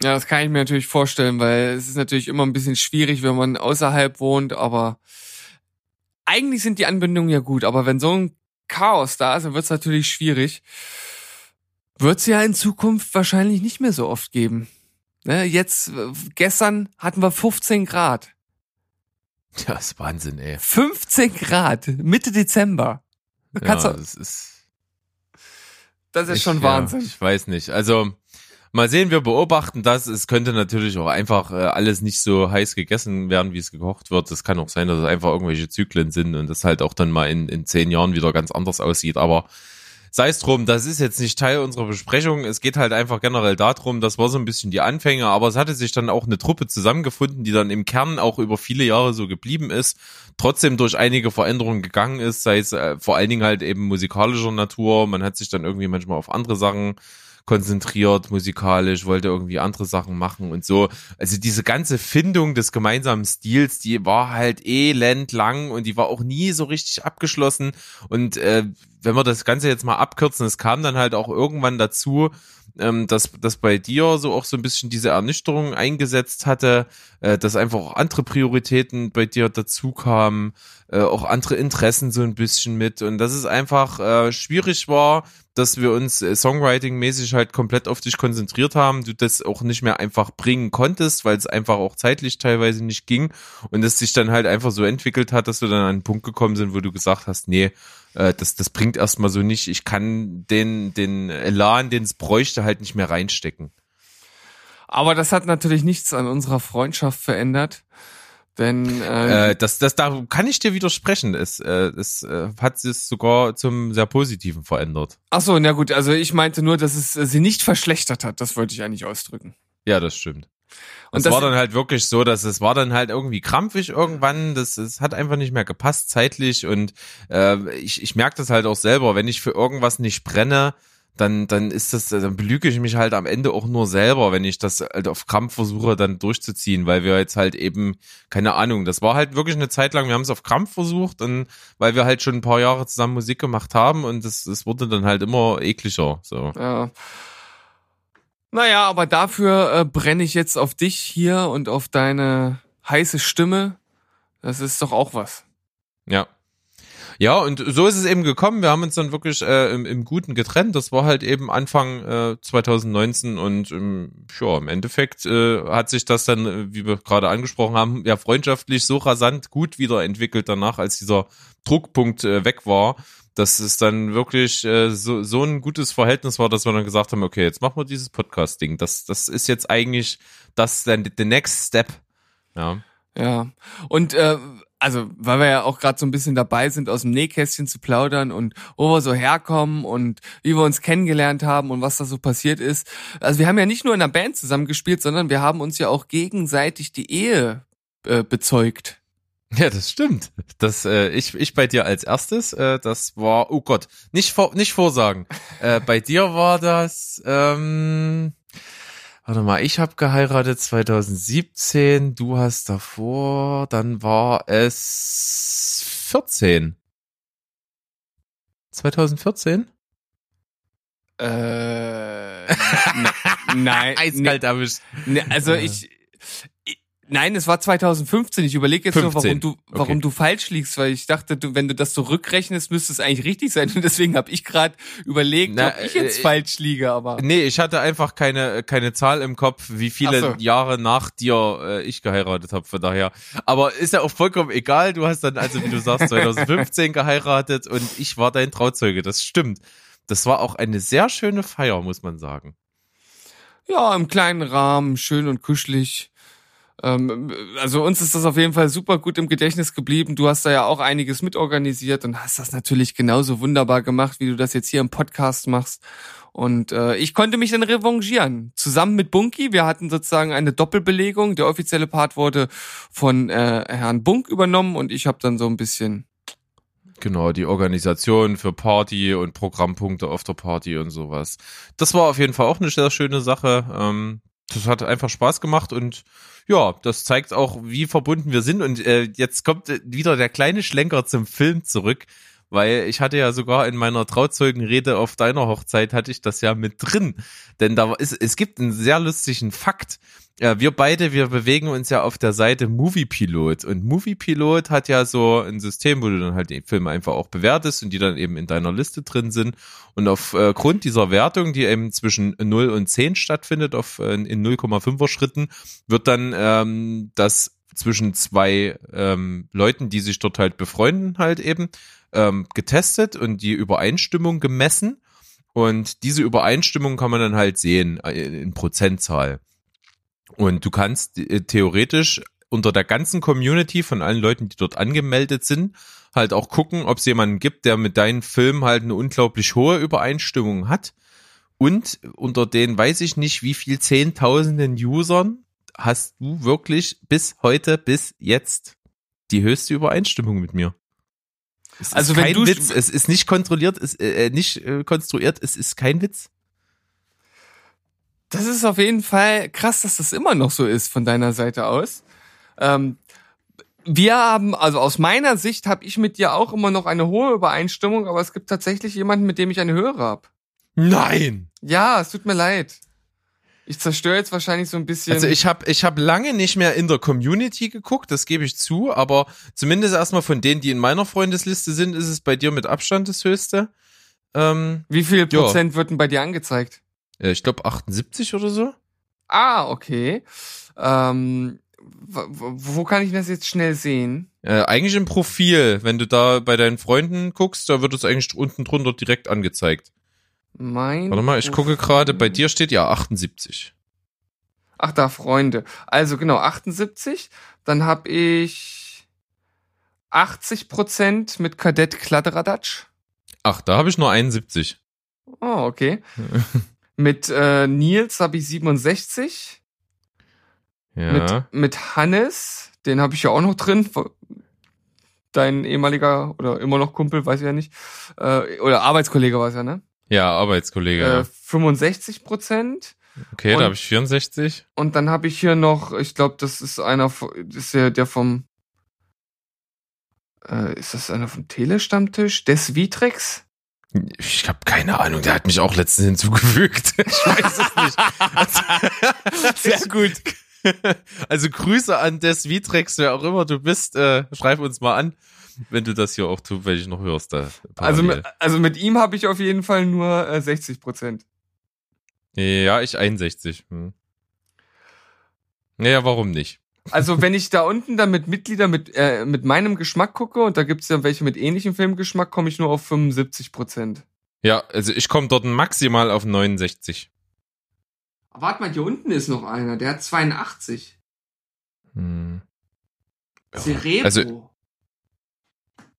Ja, das kann ich mir natürlich vorstellen, weil es ist natürlich immer ein bisschen schwierig, wenn man außerhalb wohnt, aber eigentlich sind die Anbindungen ja gut, aber wenn so ein Chaos da ist, dann wird es natürlich schwierig. Wird es ja in Zukunft wahrscheinlich nicht mehr so oft geben. Ne, jetzt, gestern hatten wir 15 Grad. Ja, ist Wahnsinn, ey. 15 Grad, Mitte Dezember. Ja, das ist. Das ist ich, schon Wahnsinn. Ja, ich weiß nicht. Also, mal sehen, wir beobachten das. Es könnte natürlich auch einfach äh, alles nicht so heiß gegessen werden, wie es gekocht wird. Es kann auch sein, dass es einfach irgendwelche Zyklen sind und das halt auch dann mal in, in zehn Jahren wieder ganz anders aussieht. Aber sei es drum, das ist jetzt nicht Teil unserer Besprechung. Es geht halt einfach generell darum, das war so ein bisschen die Anfänge, aber es hatte sich dann auch eine Truppe zusammengefunden, die dann im Kern auch über viele Jahre so geblieben ist, trotzdem durch einige Veränderungen gegangen ist, sei es äh, vor allen Dingen halt eben musikalischer Natur. Man hat sich dann irgendwie manchmal auf andere Sachen konzentriert musikalisch, wollte irgendwie andere Sachen machen und so. Also diese ganze Findung des gemeinsamen Stils, die war halt elend lang und die war auch nie so richtig abgeschlossen. Und äh, wenn wir das Ganze jetzt mal abkürzen, es kam dann halt auch irgendwann dazu, ähm, dass, dass bei dir so auch so ein bisschen diese Ernüchterung eingesetzt hatte, äh, dass einfach auch andere Prioritäten bei dir dazu kamen, äh, auch andere Interessen so ein bisschen mit. Und dass es einfach äh, schwierig war, dass wir uns äh, Songwriting-mäßig halt komplett auf dich konzentriert haben, du das auch nicht mehr einfach bringen konntest, weil es einfach auch zeitlich teilweise nicht ging. Und es sich dann halt einfach so entwickelt hat, dass wir dann an einen Punkt gekommen sind, wo du gesagt hast, nee, äh, das, das bringt erstmal so nicht, ich kann den, den Elan, den es bräuchte, halt nicht mehr reinstecken. Aber das hat natürlich nichts an unserer Freundschaft verändert. Denn äh, äh, das, das, da kann ich dir widersprechen. Es, äh, es äh, hat es sogar zum sehr Positiven verändert. Ach so, na gut. Also ich meinte nur, dass es äh, sie nicht verschlechtert hat. Das wollte ich eigentlich ausdrücken. Ja, das stimmt. Und es das war dann halt wirklich so, dass es war dann halt irgendwie krampfig irgendwann. Das, es hat einfach nicht mehr gepasst zeitlich und äh, ich, ich merke das halt auch selber, wenn ich für irgendwas nicht brenne, dann, dann ist das, dann belüge ich mich halt am Ende auch nur selber, wenn ich das halt auf Krampf versuche, dann durchzuziehen, weil wir jetzt halt eben, keine Ahnung, das war halt wirklich eine Zeit lang, wir haben es auf Krampf versucht und weil wir halt schon ein paar Jahre zusammen Musik gemacht haben und das wurde dann halt immer ekliger, so. Ja. Naja, aber dafür äh, brenne ich jetzt auf dich hier und auf deine heiße Stimme. Das ist doch auch was. Ja. Ja, und so ist es eben gekommen. Wir haben uns dann wirklich äh, im, im Guten getrennt. Das war halt eben Anfang äh, 2019 und ähm, ja, im Endeffekt äh, hat sich das dann, äh, wie wir gerade angesprochen haben, ja freundschaftlich so rasant gut wieder entwickelt danach, als dieser Druckpunkt äh, weg war, dass es dann wirklich äh, so, so ein gutes Verhältnis war, dass wir dann gesagt haben, okay, jetzt machen wir dieses Podcast-Ding. Das, das ist jetzt eigentlich das dann the next step. Ja. Ja. Und äh, also weil wir ja auch gerade so ein bisschen dabei sind, aus dem Nähkästchen zu plaudern und wo wir so herkommen und wie wir uns kennengelernt haben und was da so passiert ist. Also wir haben ja nicht nur in einer Band zusammengespielt, sondern wir haben uns ja auch gegenseitig die Ehe äh, bezeugt. Ja, das stimmt. Das äh, ich ich bei dir als erstes. Äh, das war oh Gott, nicht vor, nicht vorsagen. Äh, bei dir war das ähm, warte mal, ich habe geheiratet 2017, du hast davor, dann war es 14. 2014? Äh, nein. Eiskalt erwischt. Ne, also ich, ich Nein, es war 2015. Ich überlege jetzt 15. nur, warum du, warum Okay. du falsch liegst, weil ich dachte, du, wenn du das so rückrechnest, müsste es eigentlich richtig sein. Und deswegen habe ich gerade überlegt, Na, ob ich jetzt äh, falsch liege. Aber Nee, ich hatte einfach keine, keine Zahl im Kopf, wie viele so. Jahre nach dir äh, ich geheiratet habe, von daher. Aber ist ja auch vollkommen egal, du hast dann also, wie du sagst, 2015 geheiratet und ich war dein Trauzeuge, das stimmt. Das war auch eine sehr schöne Feier, muss man sagen. ja, im kleinen Rahmen, schön und kuschelig. Ähm, also uns ist das auf jeden Fall super gut im Gedächtnis geblieben. Du hast da ja auch einiges mitorganisiert und hast das natürlich genauso wunderbar gemacht, wie du das jetzt hier im Podcast machst. Und äh, ich konnte mich dann revanchieren. Zusammen mit Bunky. Wir hatten sozusagen eine Doppelbelegung. Der offizielle Part wurde von äh, Herrn Bunk übernommen und ich habe dann so ein bisschen. Genau, die Organisation für Party und Programmpunkte auf der Party und sowas. Das war auf jeden Fall auch eine sehr schöne Sache. Ähm, das hat einfach Spaß gemacht und ja, das zeigt auch, wie verbunden wir sind. Und äh, jetzt kommt wieder der kleine Schlenker zum Film zurück, weil ich hatte ja sogar in meiner Trauzeugenrede auf deiner Hochzeit hatte ich das ja mit drin. Denn da ist, es gibt einen sehr lustigen Fakt. Ja, wir beide, wir bewegen uns ja auf der Seite Moviepilot und Moviepilot hat ja so ein System, wo du dann halt die Filme einfach auch bewertest und die dann eben in deiner Liste drin sind und aufgrund dieser Wertung, die eben zwischen 0 und 10 stattfindet, auf äh, in 0,5er Schritten, wird dann ähm, das zwischen zwei ähm, Leuten, die sich dort halt befreunden, halt eben ähm, getestet und die Übereinstimmung gemessen. Und diese Übereinstimmung kann man dann halt sehen äh, in Prozentzahl. Und du kannst äh, theoretisch unter der ganzen Community von allen Leuten, die dort angemeldet sind, halt auch gucken, ob es jemanden gibt, der mit deinen Filmen halt eine unglaublich hohe Übereinstimmung hat. Und unter den weiß ich nicht, wie viel Zehntausenden Usern hast du wirklich bis heute, bis jetzt die höchste Übereinstimmung mit mir. Es Also ist wenn kein du- Witz, es ist nicht kontrolliert, es äh, nicht äh, konstruiert, es ist kein Witz. Das ist auf jeden Fall krass, dass das immer noch so ist von deiner Seite aus. Ähm, wir haben, also aus meiner Sicht habe ich mit dir auch immer noch eine hohe Übereinstimmung, aber es gibt tatsächlich jemanden, mit dem ich eine höhere habe. Nein. Ja, es tut mir leid. Ich zerstöre jetzt wahrscheinlich so ein bisschen. Also ich habe ich hab lange nicht mehr in der Community geguckt, das gebe ich zu, aber zumindest erstmal von denen, die in meiner Freundesliste sind, ist es bei dir mit Abstand das höchste. Ähm, Wie viel Ja. Prozent wird denn bei dir angezeigt? äh, ich glaube 78 oder so. Ah, okay. Ähm, wo, wo kann ich das jetzt schnell sehen? Äh, eigentlich im Profil, wenn du da bei deinen Freunden guckst, da wird es eigentlich unten drunter direkt angezeigt. Mein. Warte mal, ich gucke gerade, bei dir steht ja 78. Ach da, Freunde. Also genau, 78. Dann habe ich 80 Prozent mit Kadett Kladderadatsch. Ach, da habe ich nur 71. Oh, okay. mit äh, Nils habe ich 67. Ja. Mit, mit Hannes, den habe ich ja auch noch drin. Dein ehemaliger oder immer noch Kumpel, weiß ich ja nicht. Äh, oder Arbeitskollege war es ja, ne? Ja, Arbeitskollege. Äh, 65 Prozent. okay, und- da habe ich 64. Und dann habe ich hier noch, ich glaube, das ist einer, von- das ist der, der vom, äh, ist das einer vom Telestammtisch? Des Vitrex? Ich habe keine Ahnung, der hat mich auch letztens hinzugefügt. Ich weiß es nicht. Sehr gut. Also Grüße an Des Vitrex, wer auch immer du bist, äh, schreib uns mal an, wenn du das hier auch tust, wenn ich noch hörst. Da, Also, mit- also mit ihm habe ich auf jeden Fall nur äh, 60 Prozent. ja, ich 61. Hm. Naja, warum nicht? Also wenn ich da unten dann mit Mitgliedern mit, äh, mit meinem Geschmack gucke und da gibt's ja welche mit ähnlichem Filmgeschmack, komme ich nur auf 75 Prozent. Ja, also ich komme dort maximal auf 69. Warte mal, hier unten ist noch einer, der hat 82. Hm. Ja. Cerebro. Also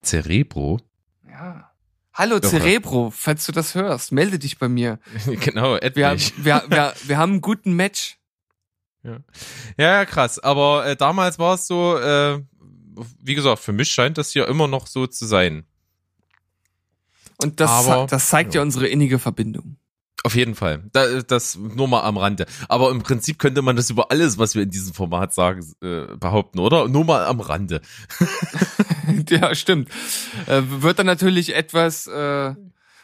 Cerebro? ja. Hallo Irre. Cerebro, falls du das hörst, melde dich bei mir. genau, Wir, haben- etlich. wir, wir, wir haben einen guten Match. Ja, ja, krass. Aber äh, damals war es so, äh, wie gesagt, für mich scheint das hier immer noch so zu sein. Und das, Aber- das zeigt ja. unsere innige Verbindung. Auf jeden Fall. Da, das nur mal am Rande. Aber im Prinzip könnte man das über alles, was wir in diesem Format sagen, äh, behaupten, oder? Nur mal am Rande. ja, stimmt. Äh, wird dann natürlich etwas äh,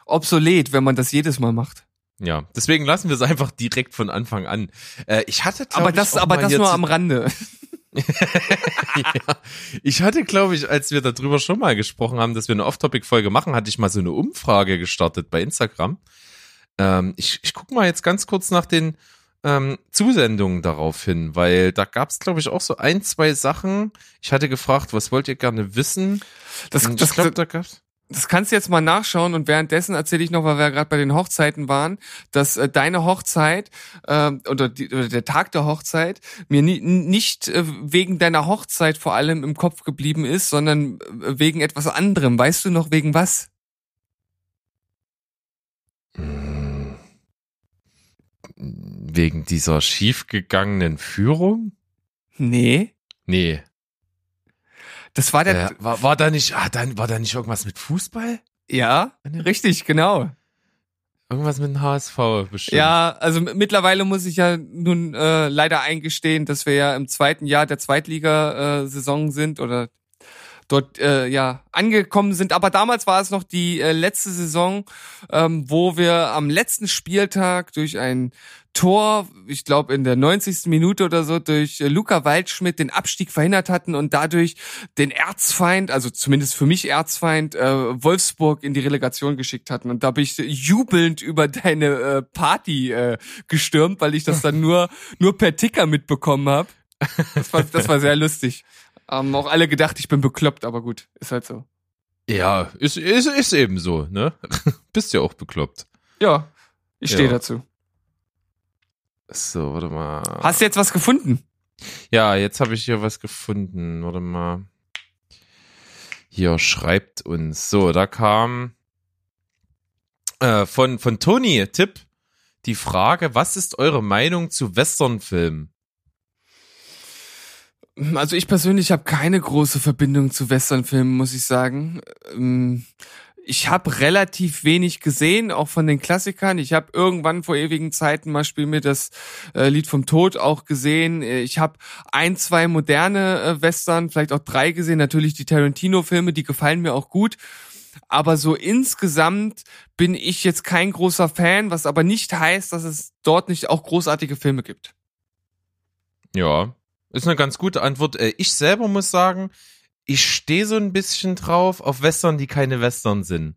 obsolet, wenn man das jedes Mal macht. Ja, deswegen lassen wir es einfach direkt von Anfang an. Äh, ich hatte, Aber ich, das, auch aber das nur am Rande. ja. Ich hatte, glaube ich, als wir darüber schon mal gesprochen haben, dass wir eine Off-Topic-Folge machen, hatte ich mal so eine Umfrage gestartet bei Instagram. Ähm, ich ich gucke mal jetzt ganz kurz nach den ähm, Zusendungen darauf hin, weil da gab es, glaube ich, auch so ein, zwei Sachen. Ich hatte gefragt, was wollt ihr gerne wissen? Das, das, glaub, da gab's das kannst du jetzt mal nachschauen und währenddessen erzähle ich noch, weil wir gerade bei den Hochzeiten waren, dass äh, deine Hochzeit äh, oder, die, oder der Tag der Hochzeit mir nie, nicht äh, wegen deiner Hochzeit vor allem im Kopf geblieben ist, sondern äh, wegen etwas anderem. Weißt du noch wegen was? Hm. Wegen dieser schiefgegangenen Führung? Nee. Nee. Das war der. Äh, war, war da nicht, ah, dann war da nicht irgendwas mit Fußball? Ja, richtig, genau. Irgendwas mit dem HSV bestimmt. Ja, also mittlerweile muss ich ja nun äh, leider eingestehen, dass wir ja im zweiten Jahr der Zweitligasaison sind oder dort äh, ja angekommen sind. Aber damals war es noch die äh, letzte Saison, ähm, wo wir am letzten Spieltag durch ein Tor, ich glaube in der 90. Minute oder so, durch äh, Luca Waldschmidt den Abstieg verhindert hatten und dadurch den Erzfeind, also zumindest für mich Erzfeind, äh, Wolfsburg in die Relegation geschickt hatten. Und da bin ich jubelnd über deine äh, Party äh, gestürmt, weil ich das dann nur, nur per Ticker mitbekommen habe. Das war, das war sehr lustig. Haben auch alle gedacht, ich bin bekloppt, aber gut, ist halt so. Ja, ist, ist, ist eben so, ne? Bist ja auch bekloppt. Ja, ich stehe ja. dazu. So, warte mal. Hast du jetzt was gefunden? Ja, jetzt habe ich hier was gefunden. Warte mal. Hier schreibt uns. So, da kam äh, von, von Toni Tipp die Frage, was ist eure Meinung zu Westernfilmen? Also ich persönlich habe keine große Verbindung zu Westernfilmen, muss ich sagen. Ähm, ich habe relativ wenig gesehen, auch von den Klassikern. Ich habe irgendwann vor ewigen Zeiten mal Spiel mir das äh, Lied vom Tod auch gesehen. Ich habe ein, zwei moderne äh, Western, vielleicht auch drei gesehen. Natürlich die Tarantino-Filme, die gefallen mir auch gut. Aber so insgesamt bin ich jetzt kein großer Fan, was aber nicht heißt, dass es dort nicht auch großartige Filme gibt. Ja, ist eine ganz gute Antwort. Äh, ich selber muss sagen, ich stehe so ein bisschen drauf auf Western, die keine Western sind.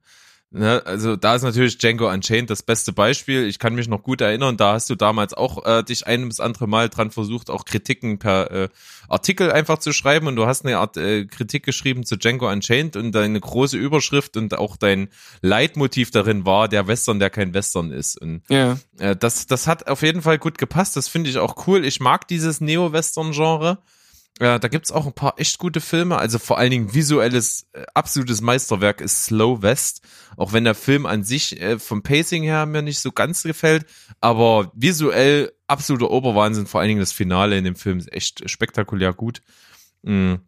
Ne, also da ist natürlich Django Unchained das beste Beispiel. Ich kann mich noch gut erinnern, da hast du damals auch äh, dich ein bis andere Mal dran versucht, auch Kritiken per äh, Artikel einfach zu schreiben und du hast eine Art äh, Kritik geschrieben zu Django Unchained und deine große Überschrift und auch dein Leitmotiv darin war der Western, der kein Western ist. Und ja. äh, das, das hat auf jeden Fall gut gepasst. Das finde ich auch cool. Ich mag dieses Neo-Western-Genre. Ja, da gibt's auch ein paar echt gute Filme. Also vor allen Dingen visuelles, äh, absolutes Meisterwerk ist Slow West. Auch wenn der Film an sich äh, vom Pacing her mir nicht so ganz gefällt. Aber visuell absoluter Oberwahnsinn. Vor allen Dingen das Finale in dem Film ist echt spektakulär gut. Mhm.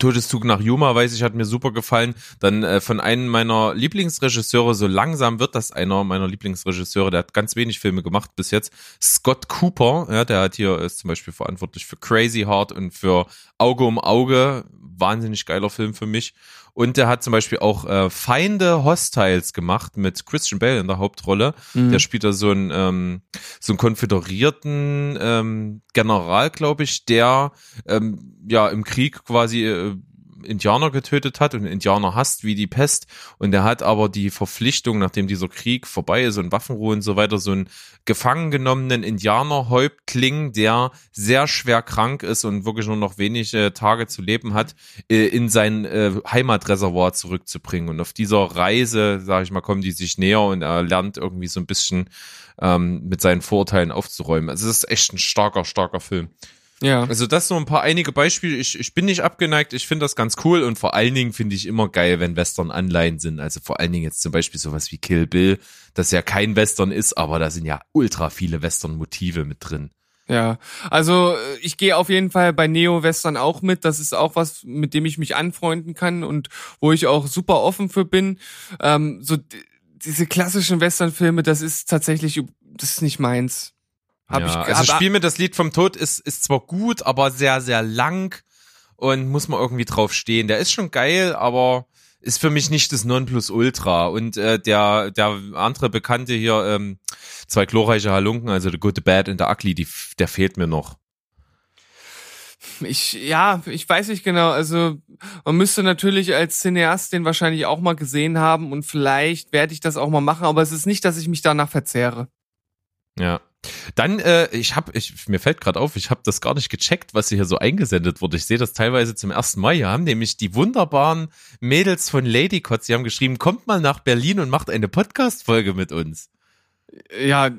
Todeszug nach Yuma, weiß ich, hat mir super gefallen. Dann äh, von einem meiner Lieblingsregisseure, so langsam wird das einer meiner Lieblingsregisseure, der hat ganz wenig Filme gemacht bis jetzt. Scott Cooper, ja, der hat hier ist zum Beispiel verantwortlich für Crazy Heart und für Auge um Auge. Wahnsinnig geiler Film für mich. Und der hat zum Beispiel auch äh, Feinde Hostiles gemacht mit Christian Bale in der Hauptrolle. Mhm. Der spielt da so einen, ähm, so einen konföderierten ähm, General, glaube ich, der ähm, ja im Krieg quasi äh, Indianer getötet hat und Indianer hasst wie die Pest. Und er hat aber die Verpflichtung, nachdem dieser Krieg vorbei ist und Waffenruhe und so weiter, so einen gefangen genommenen Indianerhäuptling, der sehr schwer krank ist und wirklich nur noch wenige Tage zu leben hat, äh, in sein äh, Heimatreservoir zurückzubringen. Und auf dieser Reise, sage ich mal, kommen die sich näher und er lernt irgendwie so ein bisschen ähm, mit seinen Vorurteilen aufzuräumen. Also es ist echt ein starker, starker Film. Ja. Also das so ein paar einige Beispiele. Ich, ich bin nicht abgeneigt, ich finde das ganz cool und vor allen Dingen finde ich immer geil, wenn Western Anleihen sind. Also vor allen Dingen jetzt zum Beispiel sowas wie Kill Bill, das ja kein Western ist, aber da sind ja ultra viele Western-Motive mit drin. Ja, also äh, ich gehe auf jeden Fall bei Neo-Western auch mit. Das ist auch was, mit dem ich mich anfreunden kann und wo ich auch super offen für bin. Ähm, so diese klassischen Western-Filme, das ist tatsächlich, das ist nicht meins. Hab ja, ich, also Spiel mir das Lied vom Tod ist, ist zwar gut, aber sehr, sehr lang und muss man irgendwie drauf stehen. Der ist schon geil, aber ist für mich nicht das Nonplusultra. Und äh, der, der andere Bekannte hier, ähm, zwei glorreiche Halunken, also The Good, The Bad and The Ugly, die, der fehlt mir noch. Ich, ja, ich weiß nicht genau. Also man müsste natürlich als Cineast den wahrscheinlich auch mal gesehen haben und vielleicht werde ich das auch mal machen, aber es ist nicht, dass ich mich danach verzehre. Ja. Dann, äh, ich habe, ich, mir fällt gerade auf, ich habe das gar nicht gecheckt, was hier so eingesendet wurde. Ich sehe das teilweise zum ersten Mal. Hier haben nämlich die wunderbaren Mädels von Ladycots, die haben geschrieben, kommt mal nach Berlin und macht eine Podcast-Folge mit uns. Ja,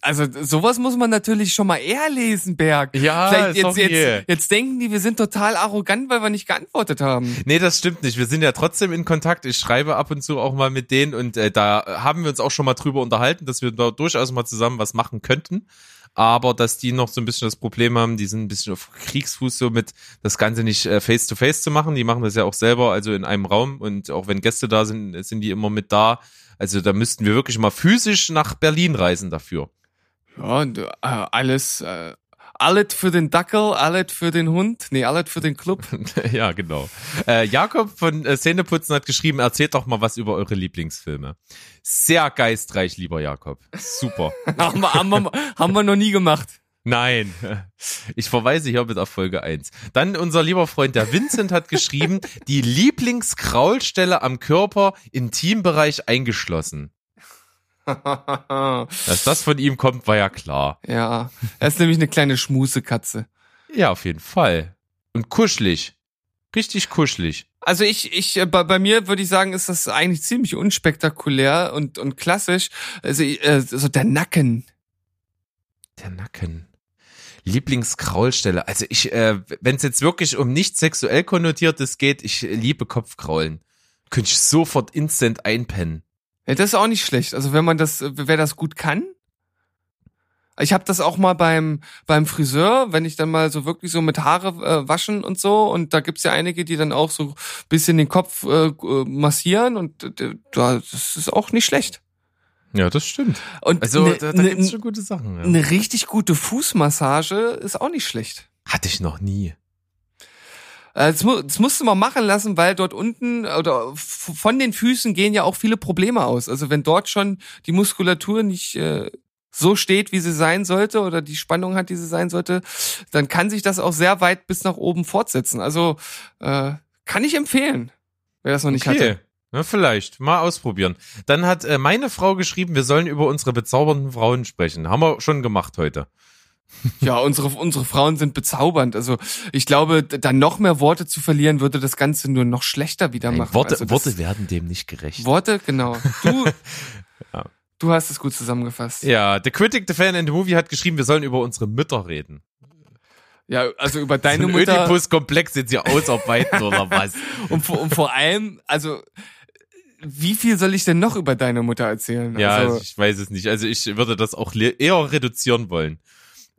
also sowas muss man natürlich schon mal eher lesen, Berg. Ja, jetzt, jetzt, jetzt denken die, wir sind total arrogant, weil wir nicht geantwortet haben. Nee, das stimmt nicht. Wir sind ja trotzdem in Kontakt. Ich schreibe ab und zu auch mal mit denen und äh, da haben wir uns auch schon mal drüber unterhalten, dass wir da durchaus mal zusammen was machen könnten. Aber dass die noch so ein bisschen das Problem haben, die sind ein bisschen auf Kriegsfuß so mit das Ganze nicht face to face zu machen. Die machen das ja auch selber, also in einem Raum und auch wenn Gäste da sind, sind die immer mit da. Also da müssten wir wirklich mal physisch nach Berlin reisen dafür. Ja, äh, alles, äh, alles für den Dackel, alles für den Hund, nee, alles für den Club. ja, genau. Äh, Jakob von äh, Szeneputzen hat geschrieben, erzählt doch mal was über eure Lieblingsfilme. Sehr geistreich, lieber Jakob. Super. haben, wir, haben, wir, haben wir noch nie gemacht. Nein. Ich verweise hier mit auf Folge 1. Dann unser lieber Freund der Vincent hat geschrieben, die Lieblingskraulstelle am Körper, Intimbereich eingeschlossen. Dass das von ihm kommt, war ja klar. Ja, er ist nämlich eine kleine Schmusekatze. Ja, auf jeden Fall. Und kuschelig. Richtig kuschelig. Also ich, ich, äh, bei, bei mir würde ich sagen, ist das eigentlich ziemlich unspektakulär und, und klassisch. Also, äh, so der Nacken. Der Nacken. Lieblingskraulstelle. Also ich, äh, wenn es jetzt wirklich um nicht sexuell konnotiertes geht, ich liebe Kopfkraulen. Könnte ich sofort instant einpennen. Ja, das ist auch nicht schlecht. Also wenn man das, wer das gut kann. Ich habe das auch mal beim beim Friseur, wenn ich dann mal so wirklich so mit Haare äh, waschen und so und da gibt's ja einige, die dann auch so bisschen den Kopf äh, massieren und äh, das ist auch nicht schlecht. Ja, das stimmt. Und Also ne, da, da ne, gibt's schon gute Sachen. Ja. eine richtig gute Fußmassage ist auch nicht schlecht. Hatte ich noch nie. Äh, Das, das musst du mal machen lassen, weil dort unten oder von den Füßen gehen ja auch viele Probleme aus. Also wenn dort schon die Muskulatur nicht äh, so steht, wie sie sein sollte oder die Spannung hat, die sie sein sollte, dann kann sich das auch sehr weit bis nach oben fortsetzen. Also äh, kann ich empfehlen, wer das noch nicht hatte. Ja, vielleicht. Mal ausprobieren. Dann hat äh, meine Frau geschrieben, wir sollen über unsere bezaubernden Frauen sprechen. Haben wir schon gemacht heute. Ja, unsere, unsere Frauen sind bezaubernd. Also ich glaube, d- da noch mehr Worte zu verlieren, würde das Ganze nur noch schlechter wieder Nein, machen. Worte, also das, Worte werden dem nicht gerecht. Worte, genau. Du, Ja. du hast es gut zusammengefasst. ja, The Critic, The Fan and the Movie hat geschrieben, wir sollen über unsere Mütter reden. Ja, also über deine so ein Mutter Oedipus-Komplex jetzt hier ausarbeiten oder was? und, vor- und vor allem, also wie viel soll ich denn noch über deine Mutter erzählen? Ja, also, ich weiß es nicht. Also ich würde das auch eher reduzieren wollen.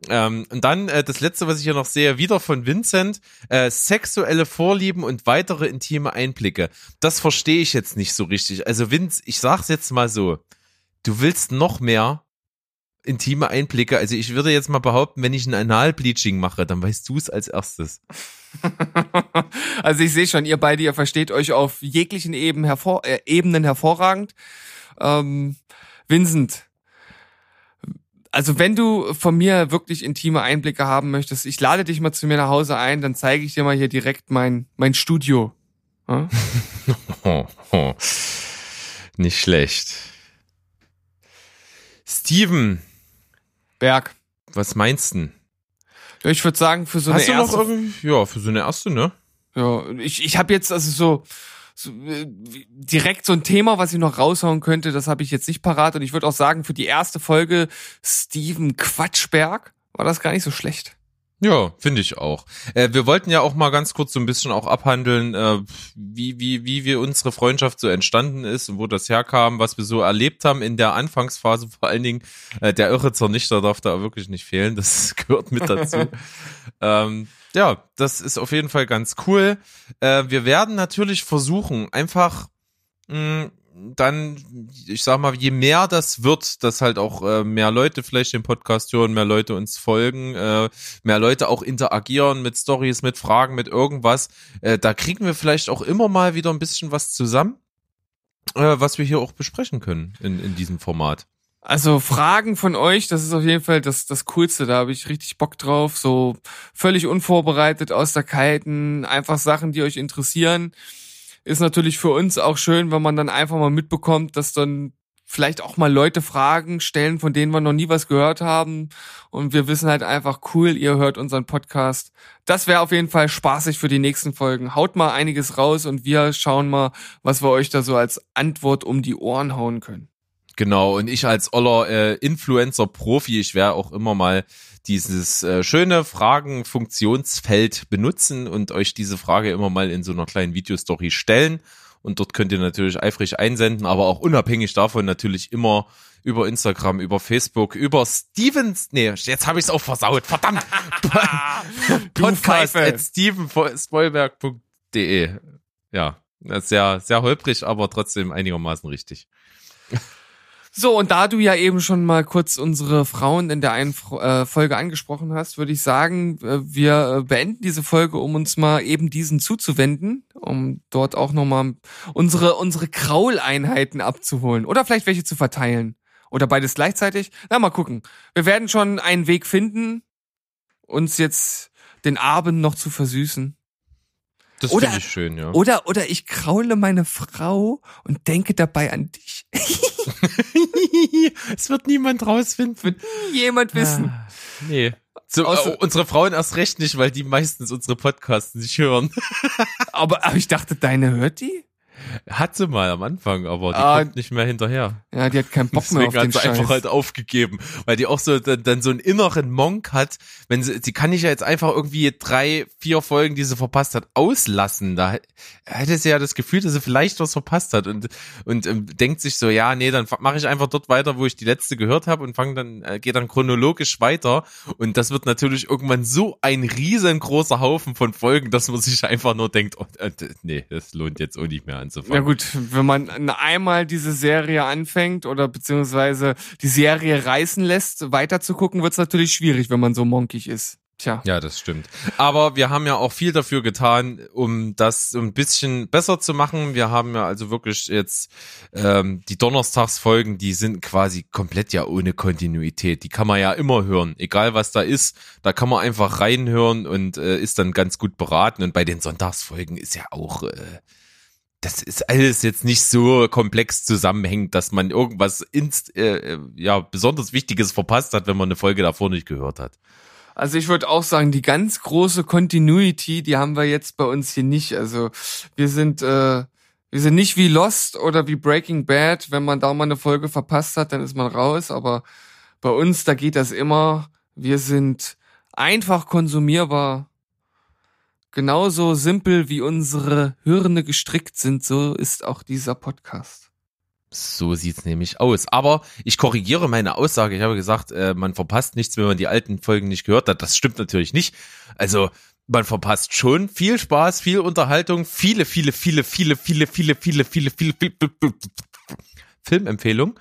Ähm, und dann äh, das letzte, was ich hier noch sehe, wieder von Vincent, äh, sexuelle Vorlieben und weitere intime Einblicke. Das verstehe ich jetzt nicht so richtig. Also Vince, ich sag's jetzt mal so, du willst noch mehr intime Einblicke. Also ich würde jetzt mal behaupten, wenn ich ein Analbleaching mache, dann weißt du es als erstes. also ich sehe schon, ihr beide, ihr versteht euch auf jeglichen Eben hervor, äh, Ebenen hervorragend. Ähm, Vincent, also wenn du von mir wirklich intime Einblicke haben möchtest, ich lade dich mal zu mir nach Hause ein, dann zeige ich dir mal hier direkt mein, mein Studio. Oh, oh. Nicht schlecht. Steven, Berg. was meinst du? Ja, ich würde sagen, für so Hast du eine noch erste irgendwie, ja, für so eine erste, ne? Ja, ich, ich habe jetzt also so, so äh, direkt so ein Thema, was ich noch raushauen könnte, das habe ich jetzt nicht parat. Und ich würde auch sagen, für die erste Folge Steven Quatschberg war das gar nicht so schlecht. Ja, finde ich auch. Äh, wir wollten ja auch mal ganz kurz so ein bisschen auch abhandeln, äh, wie, wie, wie wir unsere Freundschaft so entstanden ist und wo das herkam, was wir so erlebt haben in der Anfangsphase vor allen Dingen. Äh, der irre Zernichter darf da wirklich nicht fehlen, das gehört mit dazu. ähm, ja, das ist auf jeden Fall ganz cool. Äh, wir werden natürlich versuchen, einfach mh, dann, ich sag mal, je mehr das wird, dass halt auch äh, mehr Leute vielleicht den Podcast hören, mehr Leute uns folgen, äh, mehr Leute auch interagieren mit Stories, mit Fragen, mit irgendwas, äh, da kriegen wir vielleicht auch immer mal wieder ein bisschen was zusammen, äh, was wir hier auch besprechen können in, in diesem Format. Also Fragen von euch, das ist auf jeden Fall das, das Coolste. Da habe ich richtig Bock drauf. So völlig unvorbereitet aus der Kalten, einfach Sachen, die euch interessieren. Ist natürlich für uns auch schön, wenn man dann einfach mal mitbekommt, dass dann vielleicht auch mal Leute Fragen stellen, von denen wir noch nie was gehört haben. Und wir wissen halt einfach, cool, ihr hört unseren Podcast. Das wäre auf jeden Fall spaßig für die nächsten Folgen. Haut mal einiges raus und wir schauen mal, was wir euch da so als Antwort um die Ohren hauen können. Genau, und ich als oller äh, Influencer-Profi, ich werde auch immer mal dieses äh, schöne Fragen-Funktionsfeld benutzen und euch diese Frage immer mal in so einer kleinen Videostory stellen. Und dort könnt ihr natürlich eifrig einsenden, aber auch unabhängig davon natürlich immer über Instagram, über Facebook, über Stevens, nee, jetzt habe ich es auch versaut, verdammt. Podcast at steven.spoilberg.de. Ja, sehr, sehr holprig, aber trotzdem einigermaßen richtig. So, und da du ja eben schon mal kurz unsere Frauen in der einen äh, Folge angesprochen hast, würde ich sagen, äh, wir äh, beenden diese Folge, um uns mal eben diesen zuzuwenden, um dort auch nochmal unsere, unsere Krauleinheiten abzuholen oder vielleicht welche zu verteilen. Oder beides gleichzeitig. Na, mal gucken. Wir werden schon einen Weg finden, uns jetzt den Abend noch zu versüßen. Das finde ich schön, ja. Oder, oder ich kraule meine Frau und denke dabei an dich. es wird niemand rausfinden. Wird jemand wissen. Ah, nee. So, äh, unsere Frauen erst recht nicht, weil die meistens unsere Podcasts nicht hören. aber, aber ich dachte, deine hört die? Hat sie mal am Anfang, aber die ah, kommt nicht mehr hinterher. Ja, die hat keinen Bock mehr auf den hat sie einfach halt aufgegeben, weil die auch so dann, dann so einen inneren Monk hat, wenn sie sie kann nicht ja jetzt einfach irgendwie drei, vier Folgen, die sie verpasst hat, auslassen. Da hätte sie ja das Gefühl, dass sie vielleicht was verpasst hat und und ähm, denkt sich so, ja, nee, dann mache ich einfach dort weiter, wo ich die letzte gehört habe und fange dann äh, geht dann chronologisch weiter und das wird natürlich irgendwann so ein riesengroßer Haufen von Folgen, dass man sich einfach nur denkt, oh, äh, nee, das lohnt jetzt auch nicht mehr anzufangen. Ja gut, wenn man einmal diese Serie anfängt oder beziehungsweise die Serie reißen lässt, weiter zu gucken, wird es natürlich schwierig, wenn man so monkig ist. Tja. Ja, das stimmt. Aber wir haben ja auch viel dafür getan, um das ein bisschen besser zu machen. Wir haben ja also wirklich jetzt ähm, die Donnerstagsfolgen, die sind quasi komplett ja ohne Kontinuität. Die kann man ja immer hören, egal was da ist. Da kann man einfach reinhören und äh, ist dann ganz gut beraten. Und bei den Sonntagsfolgen ist ja auch äh, das ist alles jetzt nicht so komplex zusammenhängt, dass man irgendwas ins, äh, ja besonders Wichtiges verpasst hat, wenn man eine Folge davor nicht gehört hat. Also ich würde auch sagen, die ganz große Continuity, die haben wir jetzt bei uns hier nicht. Also wir sind äh, wir sind nicht wie Lost oder wie Breaking Bad. Wenn man da mal eine Folge verpasst hat, dann ist man raus. Aber bei uns, da geht das immer. Wir sind einfach konsumierbar Genauso simpel wie unsere Hirne gestrickt sind, so ist auch dieser Podcast. So sieht's nämlich aus. Aber ich korrigiere meine Aussage. Ich habe gesagt, äh, man verpasst nichts, wenn man die alten Folgen nicht gehört hat. Das stimmt natürlich nicht. Also man verpasst schon viel Spaß, viel Unterhaltung, viele, viele, viele, viele, viele, viele, viele, viele, viele, viele, viele Filmempfehlungen.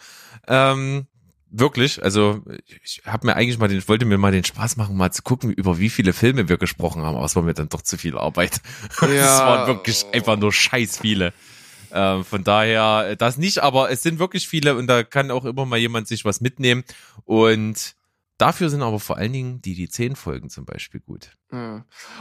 Ähm, wirklich, also ich habe mir eigentlich mal den, ich wollte mir mal den Spaß machen, mal zu gucken, über wie viele Filme wir gesprochen haben, aber es war mir dann doch zu viel Arbeit. Ja. es waren wirklich einfach nur scheiß viele. Ähm, von daher das nicht, aber es sind wirklich viele und da kann auch immer mal jemand sich was mitnehmen und Dafür sind aber vor allen Dingen die, die zehn Folgen zum Beispiel gut.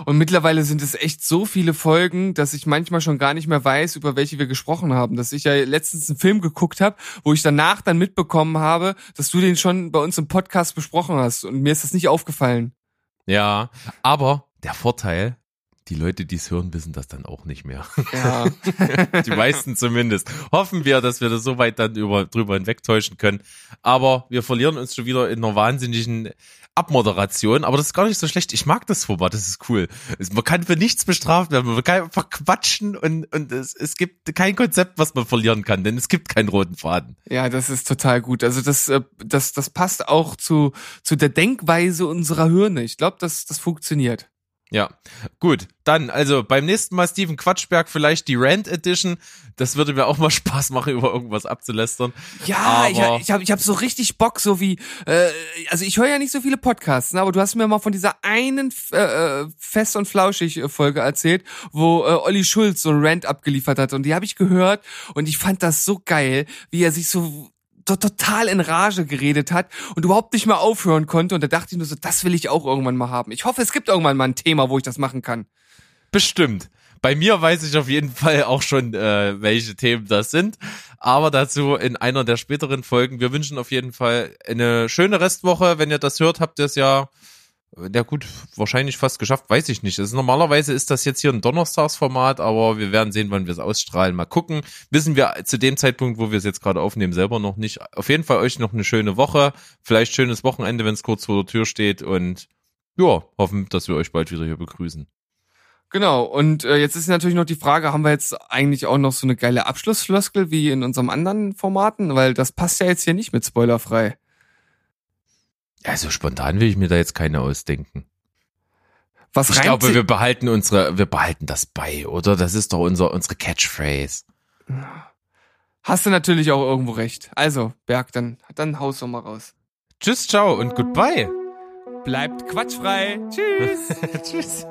Und mittlerweile sind es echt so viele Folgen, dass ich manchmal schon gar nicht mehr weiß, über welche wir gesprochen haben. Dass ich ja letztens einen Film geguckt habe, wo ich danach dann mitbekommen habe, dass du den schon bei uns im Podcast besprochen hast. Und mir ist das nicht aufgefallen. Ja, aber der Vorteil, die Leute, die es hören, wissen das dann auch nicht mehr. Ja. die meisten zumindest. Hoffen wir, dass wir das so weit dann über, drüber hinwegtäuschen können. Aber wir verlieren uns schon wieder in einer wahnsinnigen Abmoderation, aber das ist gar nicht so schlecht. Ich mag das Format, das ist cool. Man kann für nichts bestraft werden, man kann einfach quatschen und, und es, es gibt kein Konzept, was man verlieren kann, denn es gibt keinen roten Faden. Ja, das ist total gut. Also das, äh, das, das passt auch zu, zu der Denkweise unserer Hirne. Ich glaube, das, das funktioniert. Ja, gut. Dann, also beim nächsten Mal Steven Quatschberg vielleicht die Rant Edition. Das würde mir auch mal Spaß machen, über irgendwas abzulästern. Ja, aber ich, ich habe ich hab so richtig Bock, so wie, äh, also ich höre ja nicht so viele Podcasts, ne, aber du hast mir mal von dieser einen äh, äh Fest und Flauschig Folge erzählt, wo äh, Olli Schulz so ein Rant abgeliefert hat und die habe ich gehört und ich fand das so geil, wie er sich so total in Rage geredet hat und überhaupt nicht mehr aufhören konnte. Und da dachte ich nur so, das will ich auch irgendwann mal haben. Ich hoffe, es gibt irgendwann mal ein Thema, wo ich das machen kann. Bestimmt. Bei mir weiß ich auf jeden Fall auch schon, äh, welche Themen das sind. Aber dazu in einer der späteren Folgen. Wir wünschen auf jeden Fall eine schöne Restwoche. Wenn ihr das hört, habt ihr es ja, ja gut, wahrscheinlich fast geschafft, weiß ich nicht. Also normalerweise ist das jetzt hier ein Donnerstagsformat, aber wir werden sehen, wann wir es ausstrahlen. Mal gucken. Wissen wir zu dem Zeitpunkt, wo wir es jetzt gerade aufnehmen, selber noch nicht. Auf jeden Fall euch noch eine schöne Woche. Vielleicht schönes Wochenende, wenn es kurz vor der Tür steht. Und ja, hoffen, dass wir euch bald wieder hier begrüßen. Genau, und äh, jetzt ist natürlich noch die Frage, haben wir jetzt eigentlich auch noch so eine geile Abschlussfloskel wie in unserem anderen Formaten? Weil das passt ja jetzt hier nicht mit spoilerfrei. Also spontan will ich mir da jetzt keine ausdenken. Was ich glaube, wir behalten unsere, wir behalten das bei, oder? Das ist doch unser, unsere Catchphrase. Hast du natürlich auch irgendwo recht. Also, Berg, dann, dann haust du mal raus. Tschüss, ciao und goodbye. Bleibt quatschfrei. Tschüss. Tschüss.